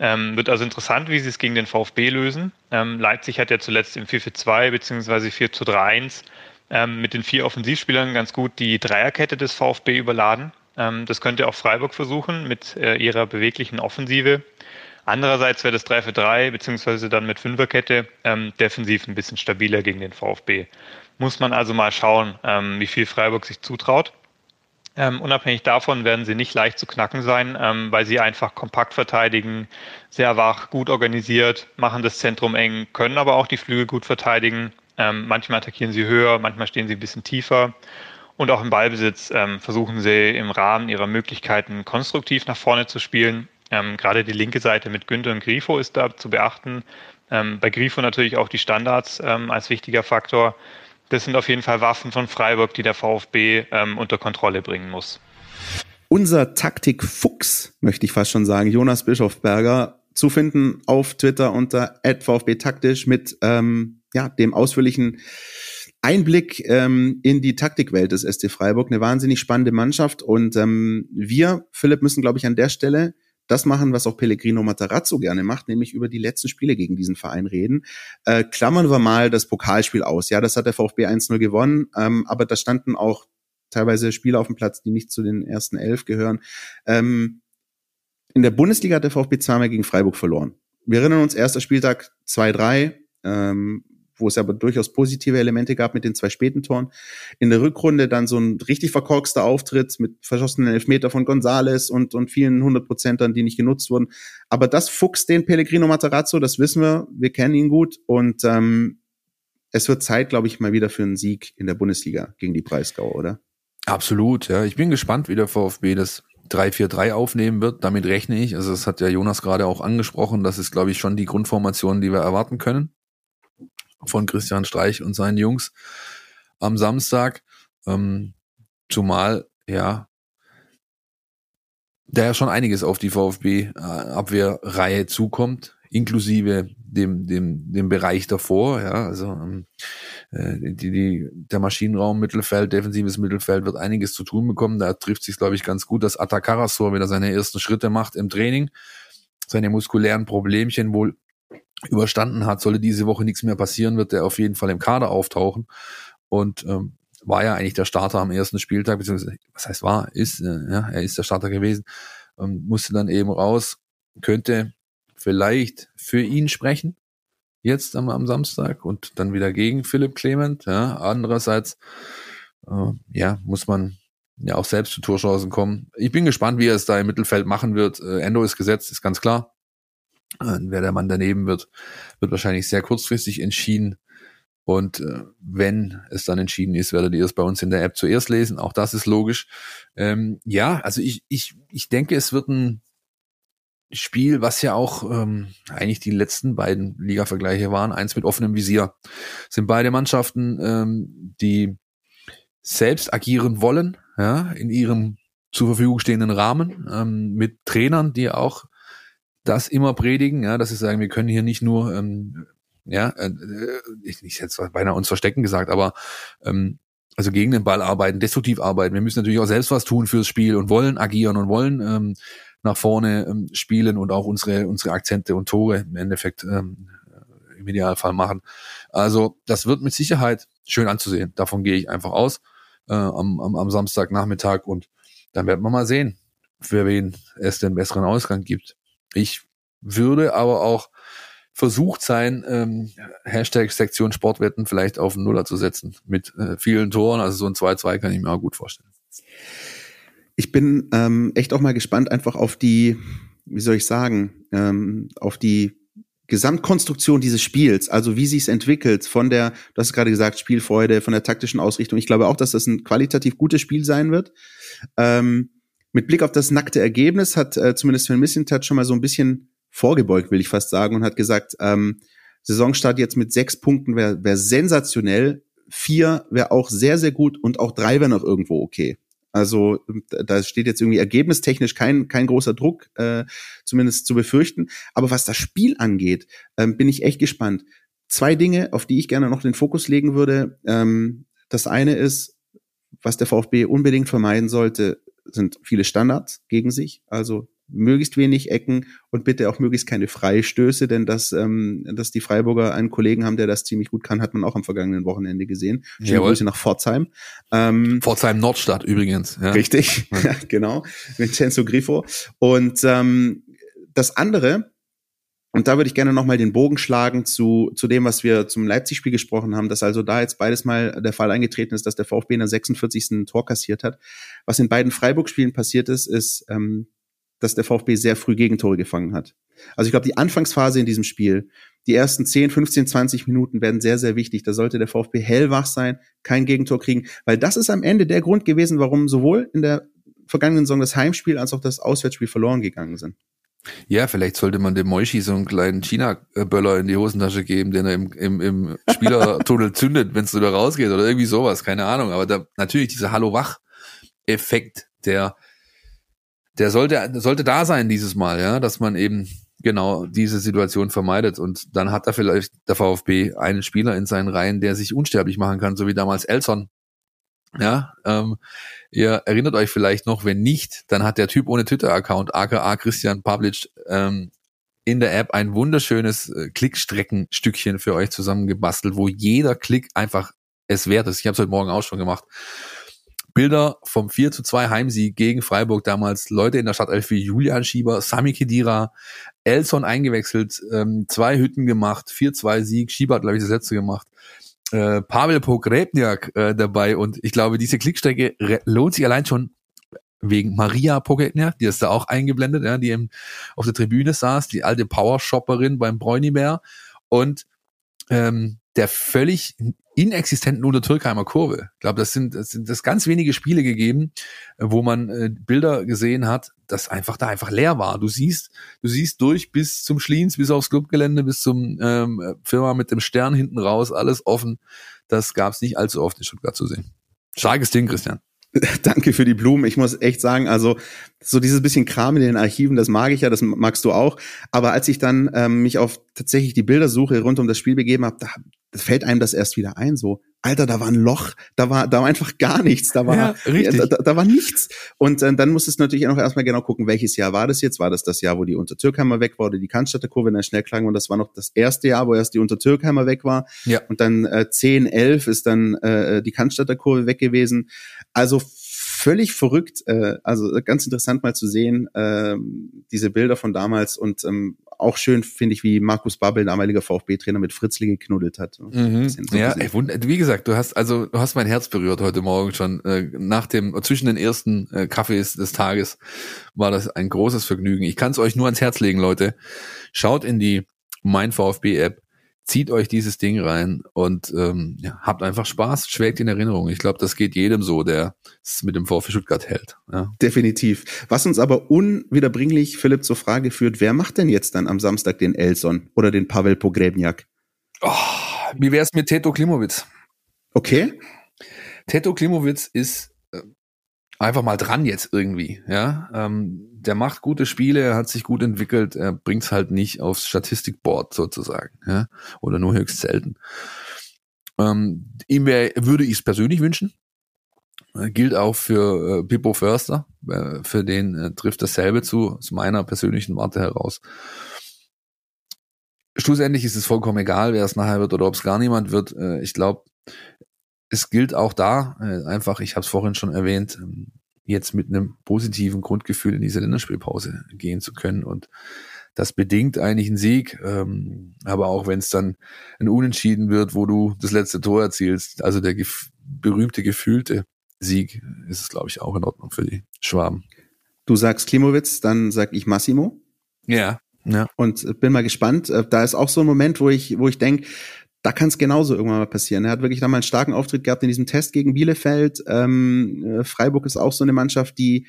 Ähm, wird also interessant, wie sie es gegen den VfB lösen. Ähm, Leipzig hat ja zuletzt im 4-4-2 bzw. 4-3-1 ähm, mit den vier Offensivspielern ganz gut die Dreierkette des VfB überladen. Ähm, das könnte auch Freiburg versuchen mit äh, ihrer beweglichen Offensive. Andererseits wäre das 3 für 3 beziehungsweise dann mit Fünferkette ähm, defensiv ein bisschen stabiler gegen den VfB. Muss man also mal schauen, ähm, wie viel Freiburg sich zutraut. Ähm, unabhängig davon werden sie nicht leicht zu knacken sein, ähm, weil sie einfach kompakt verteidigen, sehr wach, gut organisiert, machen das Zentrum eng, können aber auch die Flügel gut verteidigen. Ähm, manchmal attackieren sie höher, manchmal stehen sie ein bisschen tiefer. Und auch im Ballbesitz ähm, versuchen sie im Rahmen ihrer Möglichkeiten konstruktiv nach vorne zu spielen. Ähm, gerade die linke Seite mit Günther und Grifo ist da zu beachten. Ähm, bei Grifo natürlich auch die Standards als wichtiger Faktor. Das sind auf jeden Fall Waffen von Freiburg, die der VfB ähm, unter Kontrolle bringen muss. Unser Taktik-Fuchs, möchte ich fast schon sagen, Jonas Bischofberger, zu finden auf Twitter unter VfB taktisch mit ähm, ja, dem ausführlichen Einblick ähm, in die Taktikwelt des SC Freiburg. Eine wahnsinnig spannende Mannschaft. Und ähm, wir, Philipp, müssen, glaube ich, an der Stelle das machen, was auch Pellegrino Matarazzo gerne macht, nämlich über die letzten Spiele gegen diesen Verein reden. Äh, klammern wir mal das Pokalspiel aus. Ja, das hat der VfB 1-0 gewonnen, ähm, aber da standen auch teilweise Spieler auf dem Platz, die nicht zu den ersten elf gehören. Ähm, in der Bundesliga hat der VfB zweimal gegen Freiburg verloren. Wir erinnern uns, erster Spieltag 2-3, ähm, wo es aber durchaus positive Elemente gab mit den zwei späten Toren. In der Rückrunde dann so ein richtig verkorkster Auftritt mit verschossenen Elfmeter von Gonzales und, und vielen Hundertprozentern, die nicht genutzt wurden. Aber das fuchst den Pellegrino Matarazzo, das wissen wir, wir kennen ihn gut und ähm, es wird Zeit, glaube ich, mal wieder für einen Sieg in der Bundesliga gegen die Breisgau, oder? Absolut, ja. Ich bin gespannt, wie der VfB das 3-4-3 aufnehmen wird. Damit rechne ich. Also das hat ja Jonas gerade auch angesprochen. Das ist, glaube ich, schon die Grundformation, die wir erwarten können von Christian Streich und seinen Jungs am Samstag. Ähm, zumal, ja, da ja schon einiges auf die VfB-Abwehrreihe zukommt, inklusive dem, dem, dem Bereich davor, ja, also ähm, äh, die, die, der Maschinenraum, Mittelfeld, defensives Mittelfeld wird einiges zu tun bekommen. Da trifft sich, glaube ich, ganz gut, dass Atakarasor wieder seine ersten Schritte macht im Training, seine muskulären Problemchen wohl überstanden hat, solle diese Woche nichts mehr passieren, wird er auf jeden Fall im Kader auftauchen. Und ähm, war ja eigentlich der Starter am ersten Spieltag, beziehungsweise, was heißt war, ist, äh, ja, er ist der Starter gewesen, ähm, musste dann eben raus, könnte vielleicht für ihn sprechen, jetzt am, am Samstag und dann wieder gegen Philipp Clement. Ja. Andererseits, äh, ja, muss man ja auch selbst zu Torchancen kommen. Ich bin gespannt, wie er es da im Mittelfeld machen wird. Äh, Endo ist gesetzt, ist ganz klar. Äh, wer der Mann daneben wird, wird wahrscheinlich sehr kurzfristig entschieden. Und äh, wenn es dann entschieden ist, werdet ihr es bei uns in der App zuerst lesen. Auch das ist logisch. Ähm, ja, also ich, ich, ich denke, es wird ein Spiel, was ja auch ähm, eigentlich die letzten beiden Liga-Vergleiche waren, eins mit offenem Visier. Sind beide Mannschaften, ähm, die selbst agieren wollen, ja, in ihrem zur Verfügung stehenden Rahmen, ähm, mit Trainern, die auch das immer predigen, ja, dass sie sagen, wir können hier nicht nur, ähm, ja, äh, ich, ich hätte beinahe uns verstecken gesagt, aber ähm, also gegen den Ball arbeiten, destruktiv arbeiten. Wir müssen natürlich auch selbst was tun fürs Spiel und wollen agieren und wollen ähm, nach vorne ähm, spielen und auch unsere unsere Akzente und Tore im Endeffekt ähm, im Idealfall machen. Also das wird mit Sicherheit schön anzusehen. Davon gehe ich einfach aus äh, am, am, am Samstagnachmittag und dann werden wir mal sehen, für wen es den besseren Ausgang gibt. Ich würde aber auch versucht sein, ähm, Hashtag Sektion Sportwetten vielleicht auf den Nuller zu setzen mit äh, vielen Toren. Also so ein 2-2 kann ich mir auch gut vorstellen. Ich bin ähm, echt auch mal gespannt einfach auf die, wie soll ich sagen, ähm, auf die Gesamtkonstruktion dieses Spiels, also wie sich es entwickelt von der, du hast gerade gesagt, Spielfreude, von der taktischen Ausrichtung. Ich glaube auch, dass das ein qualitativ gutes Spiel sein wird. Ähm, mit Blick auf das nackte Ergebnis hat äh, zumindest Van Missentat schon mal so ein bisschen vorgebeugt, will ich fast sagen, und hat gesagt, ähm, Saisonstart jetzt mit sechs Punkten wäre wär sensationell. Vier wäre auch sehr, sehr gut und auch drei wäre noch irgendwo okay. Also da steht jetzt irgendwie ergebnistechnisch kein, kein großer Druck, äh, zumindest zu befürchten. Aber was das Spiel angeht, ähm, bin ich echt gespannt. Zwei Dinge, auf die ich gerne noch den Fokus legen würde. Ähm, das eine ist, was der VfB unbedingt vermeiden sollte, sind viele Standards gegen sich. Also möglichst wenig Ecken und bitte auch möglichst keine Freistöße, denn dass, ähm, dass die Freiburger einen Kollegen haben, der das ziemlich gut kann, hat man auch am vergangenen Wochenende gesehen. Schöne Grüße nach Pforzheim. Ähm, Pforzheim Nordstadt übrigens. Ja. Richtig, ja. *laughs* genau. Vincenzo Grifo. Und ähm, das andere, und da würde ich gerne nochmal den Bogen schlagen zu, zu dem, was wir zum Leipzig-Spiel gesprochen haben, dass also da jetzt beides mal der Fall eingetreten ist, dass der VfB in der 46. Tor kassiert hat. Was in beiden Freiburg-Spielen passiert ist, ist, ähm, dass der VfB sehr früh Gegentore gefangen hat. Also ich glaube, die Anfangsphase in diesem Spiel, die ersten 10, 15, 20 Minuten werden sehr, sehr wichtig. Da sollte der VfB hellwach sein, kein Gegentor kriegen, weil das ist am Ende der Grund gewesen, warum sowohl in der vergangenen Saison das Heimspiel als auch das Auswärtsspiel verloren gegangen sind. Ja, vielleicht sollte man dem Moishi so einen kleinen China-Böller in die Hosentasche geben, den er im, im, im Spielertunnel *laughs* zündet, wenn es wieder rausgeht oder irgendwie sowas, keine Ahnung. Aber da, natürlich dieser Hallo-Wach-Effekt, der, der sollte, sollte da sein dieses Mal, ja, dass man eben genau diese Situation vermeidet. Und dann hat er vielleicht der VfB einen Spieler in seinen Reihen, der sich unsterblich machen kann, so wie damals Elson. Ja, ähm, Ihr erinnert euch vielleicht noch, wenn nicht, dann hat der Typ ohne Twitter-Account, aka Christian Pavlic, ähm, in der App ein wunderschönes äh, Klickstreckenstückchen für euch zusammengebastelt, wo jeder Klick einfach es wert ist. Ich habe es heute Morgen auch schon gemacht. Bilder vom 4 zu 2 Heimsieg gegen Freiburg damals, Leute in der Stadt wie Julian Schieber, Sami Kedira, Elson eingewechselt, ähm, zwei Hütten gemacht, 4-2 Sieg, Schieber hat, glaube ich, das letzte gemacht äh, Pavel Pogrebniak äh, dabei und ich glaube, diese Klickstrecke lohnt sich allein schon wegen Maria Pogrebniak, die ist da auch eingeblendet, ja, die eben auf der Tribüne saß, die alte Powershopperin beim Bräunibär und ähm, der völlig inexistenten Untertürkheimer Kurve. Ich glaube, das sind, das sind das ganz wenige Spiele gegeben, wo man äh, Bilder gesehen hat, dass einfach da einfach leer war. Du siehst, du siehst durch bis zum Schliens, bis aufs Clubgelände, bis zum ähm, Firma mit dem Stern hinten raus, alles offen. Das gab es nicht allzu oft in Stuttgart zu sehen. Starkes Ding, Christian. *laughs* Danke für die Blumen. Ich muss echt sagen, also so dieses bisschen Kram in den Archiven, das mag ich ja, das magst du auch. Aber als ich dann ähm, mich auf tatsächlich die Bildersuche rund um das Spiel begeben habe, da, das fällt einem das erst wieder ein. So, Alter, da war ein Loch, da war, da war einfach gar nichts, da war, ja, da, da, da, war nichts. Und äh, dann musstest du natürlich auch erstmal genau gucken, welches Jahr war das jetzt? War das das Jahr, wo die Untertürkheimer weg war oder die Cannstatter Kurve in der Schnellklang? Und das war noch das erste Jahr, wo erst die Untertürkheimer weg war. Ja. Und dann äh, 10, 11 ist dann äh, die Cannstatter Kurve weg gewesen. Also völlig verrückt. Äh, also ganz interessant mal zu sehen, äh, diese Bilder von damals und ähm, auch schön finde ich, wie Markus Babbel, damaliger VfB-Trainer, mit Fritzli geknuddelt hat. Mhm. So ja, ey, wie gesagt, du hast also du hast mein Herz berührt heute Morgen schon. Äh, nach dem zwischen den ersten äh, Kaffees des Tages war das ein großes Vergnügen. Ich kann es euch nur ans Herz legen, Leute. Schaut in die Mein VfB App zieht euch dieses Ding rein und ähm, ja, habt einfach Spaß, schwelgt in Erinnerung. Ich glaube, das geht jedem so, der es mit dem VfB Stuttgart hält. Ja. Definitiv. Was uns aber unwiederbringlich, Philipp, zur Frage führt, wer macht denn jetzt dann am Samstag den Elson oder den Pavel Pogrebniak? Oh, wie wär's mit Teto Klimowitz? Okay. Teto Klimowitz ist äh, einfach mal dran jetzt irgendwie, ja. Ähm, der macht gute Spiele, er hat sich gut entwickelt, er bringt's halt nicht aufs Statistikboard sozusagen, ja, oder nur höchst selten. Ähm, ihm wär, würde ich es persönlich wünschen. Äh, gilt auch für äh, Pippo Förster, äh, für den äh, trifft dasselbe zu, aus meiner persönlichen Warte heraus. Schlussendlich ist es vollkommen egal, wer es nachher wird oder ob es gar niemand wird. Äh, ich glaube, es gilt auch da, äh, einfach, ich habe es vorhin schon erwähnt, ähm, jetzt mit einem positiven Grundgefühl in diese Länderspielpause gehen zu können. Und das bedingt eigentlich einen Sieg, ähm, aber auch wenn es dann ein Unentschieden wird, wo du das letzte Tor erzielst, also der gef berühmte gefühlte Sieg, ist es, glaube ich, auch in Ordnung für die Schwaben. Du sagst Klimowitz, dann sag ich Massimo. Ja. Ja. Und bin mal gespannt. Äh, da ist auch so ein Moment, wo ich, wo ich denke, da kann es genauso irgendwann mal passieren. Er hat wirklich da mal einen starken Auftritt gehabt in diesem Test gegen Bielefeld. Ähm, äh, Freiburg ist auch so eine Mannschaft, die,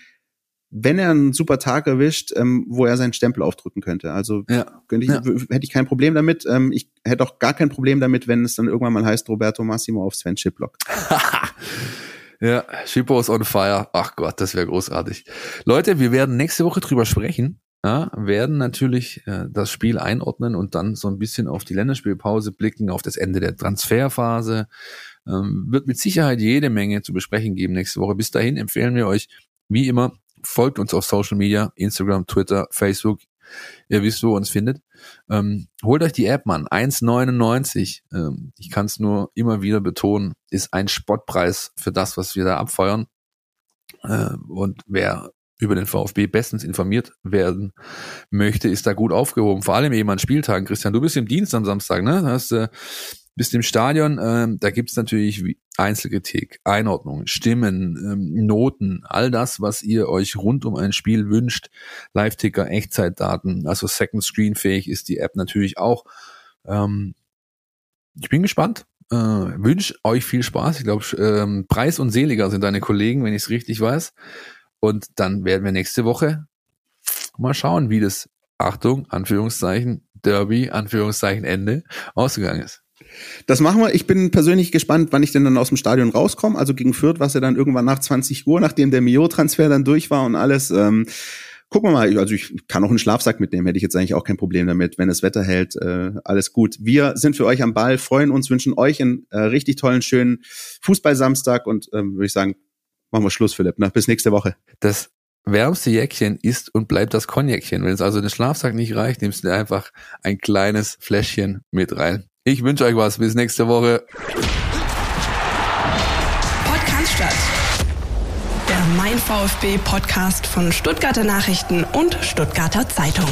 wenn er einen super Tag erwischt, ähm, wo er seinen Stempel aufdrücken könnte. Also ja. könnte ich, ja. hätte ich kein Problem damit. Ähm, ich hätte auch gar kein Problem damit, wenn es dann irgendwann mal heißt, Roberto Massimo auf Sven Schiplock. *laughs* ja, Schippo ist on fire. Ach Gott, das wäre großartig. Leute, wir werden nächste Woche drüber sprechen ja, werden natürlich äh, das Spiel einordnen und dann so ein bisschen auf die Länderspielpause blicken, auf das Ende der Transferphase. Ähm, wird mit Sicherheit jede Menge zu besprechen geben nächste Woche. Bis dahin empfehlen wir euch, wie immer, folgt uns auf Social Media, Instagram, Twitter, Facebook. Ihr wisst, wo ihr uns findet. Ähm, holt euch die App, Mann. 1,99. Ähm, ich kann es nur immer wieder betonen, ist ein Spottpreis für das, was wir da abfeuern. Äh, und wer über den VfB bestens informiert werden möchte, ist da gut aufgehoben. Vor allem eben an Spieltagen. Christian, du bist im Dienst am Samstag, ne? Da hast, äh, bist im Stadion. Ähm, da gibt's natürlich Einzelkritik, Einordnung, Stimmen, ähm, Noten, all das, was ihr euch rund um ein Spiel wünscht. Live-Ticker, Echtzeitdaten, also Second Screen fähig ist die App natürlich auch. Ähm, ich bin gespannt. Äh, wünsche euch viel Spaß. Ich glaube, ähm, Preis und Seliger sind deine Kollegen, wenn ich es richtig weiß. Und dann werden wir nächste Woche mal schauen, wie das, Achtung, Anführungszeichen, Derby, Anführungszeichen, Ende, ausgegangen ist. Das machen wir. Ich bin persönlich gespannt, wann ich denn dann aus dem Stadion rauskomme. Also gegen Fürth, was ja dann irgendwann nach 20 Uhr, nachdem der Mio-Transfer dann durch war und alles. Ähm, gucken wir mal. Also ich kann auch einen Schlafsack mitnehmen, hätte ich jetzt eigentlich auch kein Problem damit, wenn das Wetter hält. Äh, alles gut. Wir sind für euch am Ball, freuen uns, wünschen euch einen äh, richtig tollen, schönen Fußballsamstag und ähm, würde ich sagen, machen wir Schluss, Philipp. Ne? Bis nächste Woche. Das wärmste Jäckchen ist und bleibt das Cognacchen. Wenn es also den Schlafsack nicht reicht, nimmst du einfach ein kleines Fläschchen mit rein. Ich wünsche euch was. Bis nächste Woche. Podcast statt. Der Mein VfB Podcast von Stuttgarter Nachrichten und Stuttgarter Zeitung.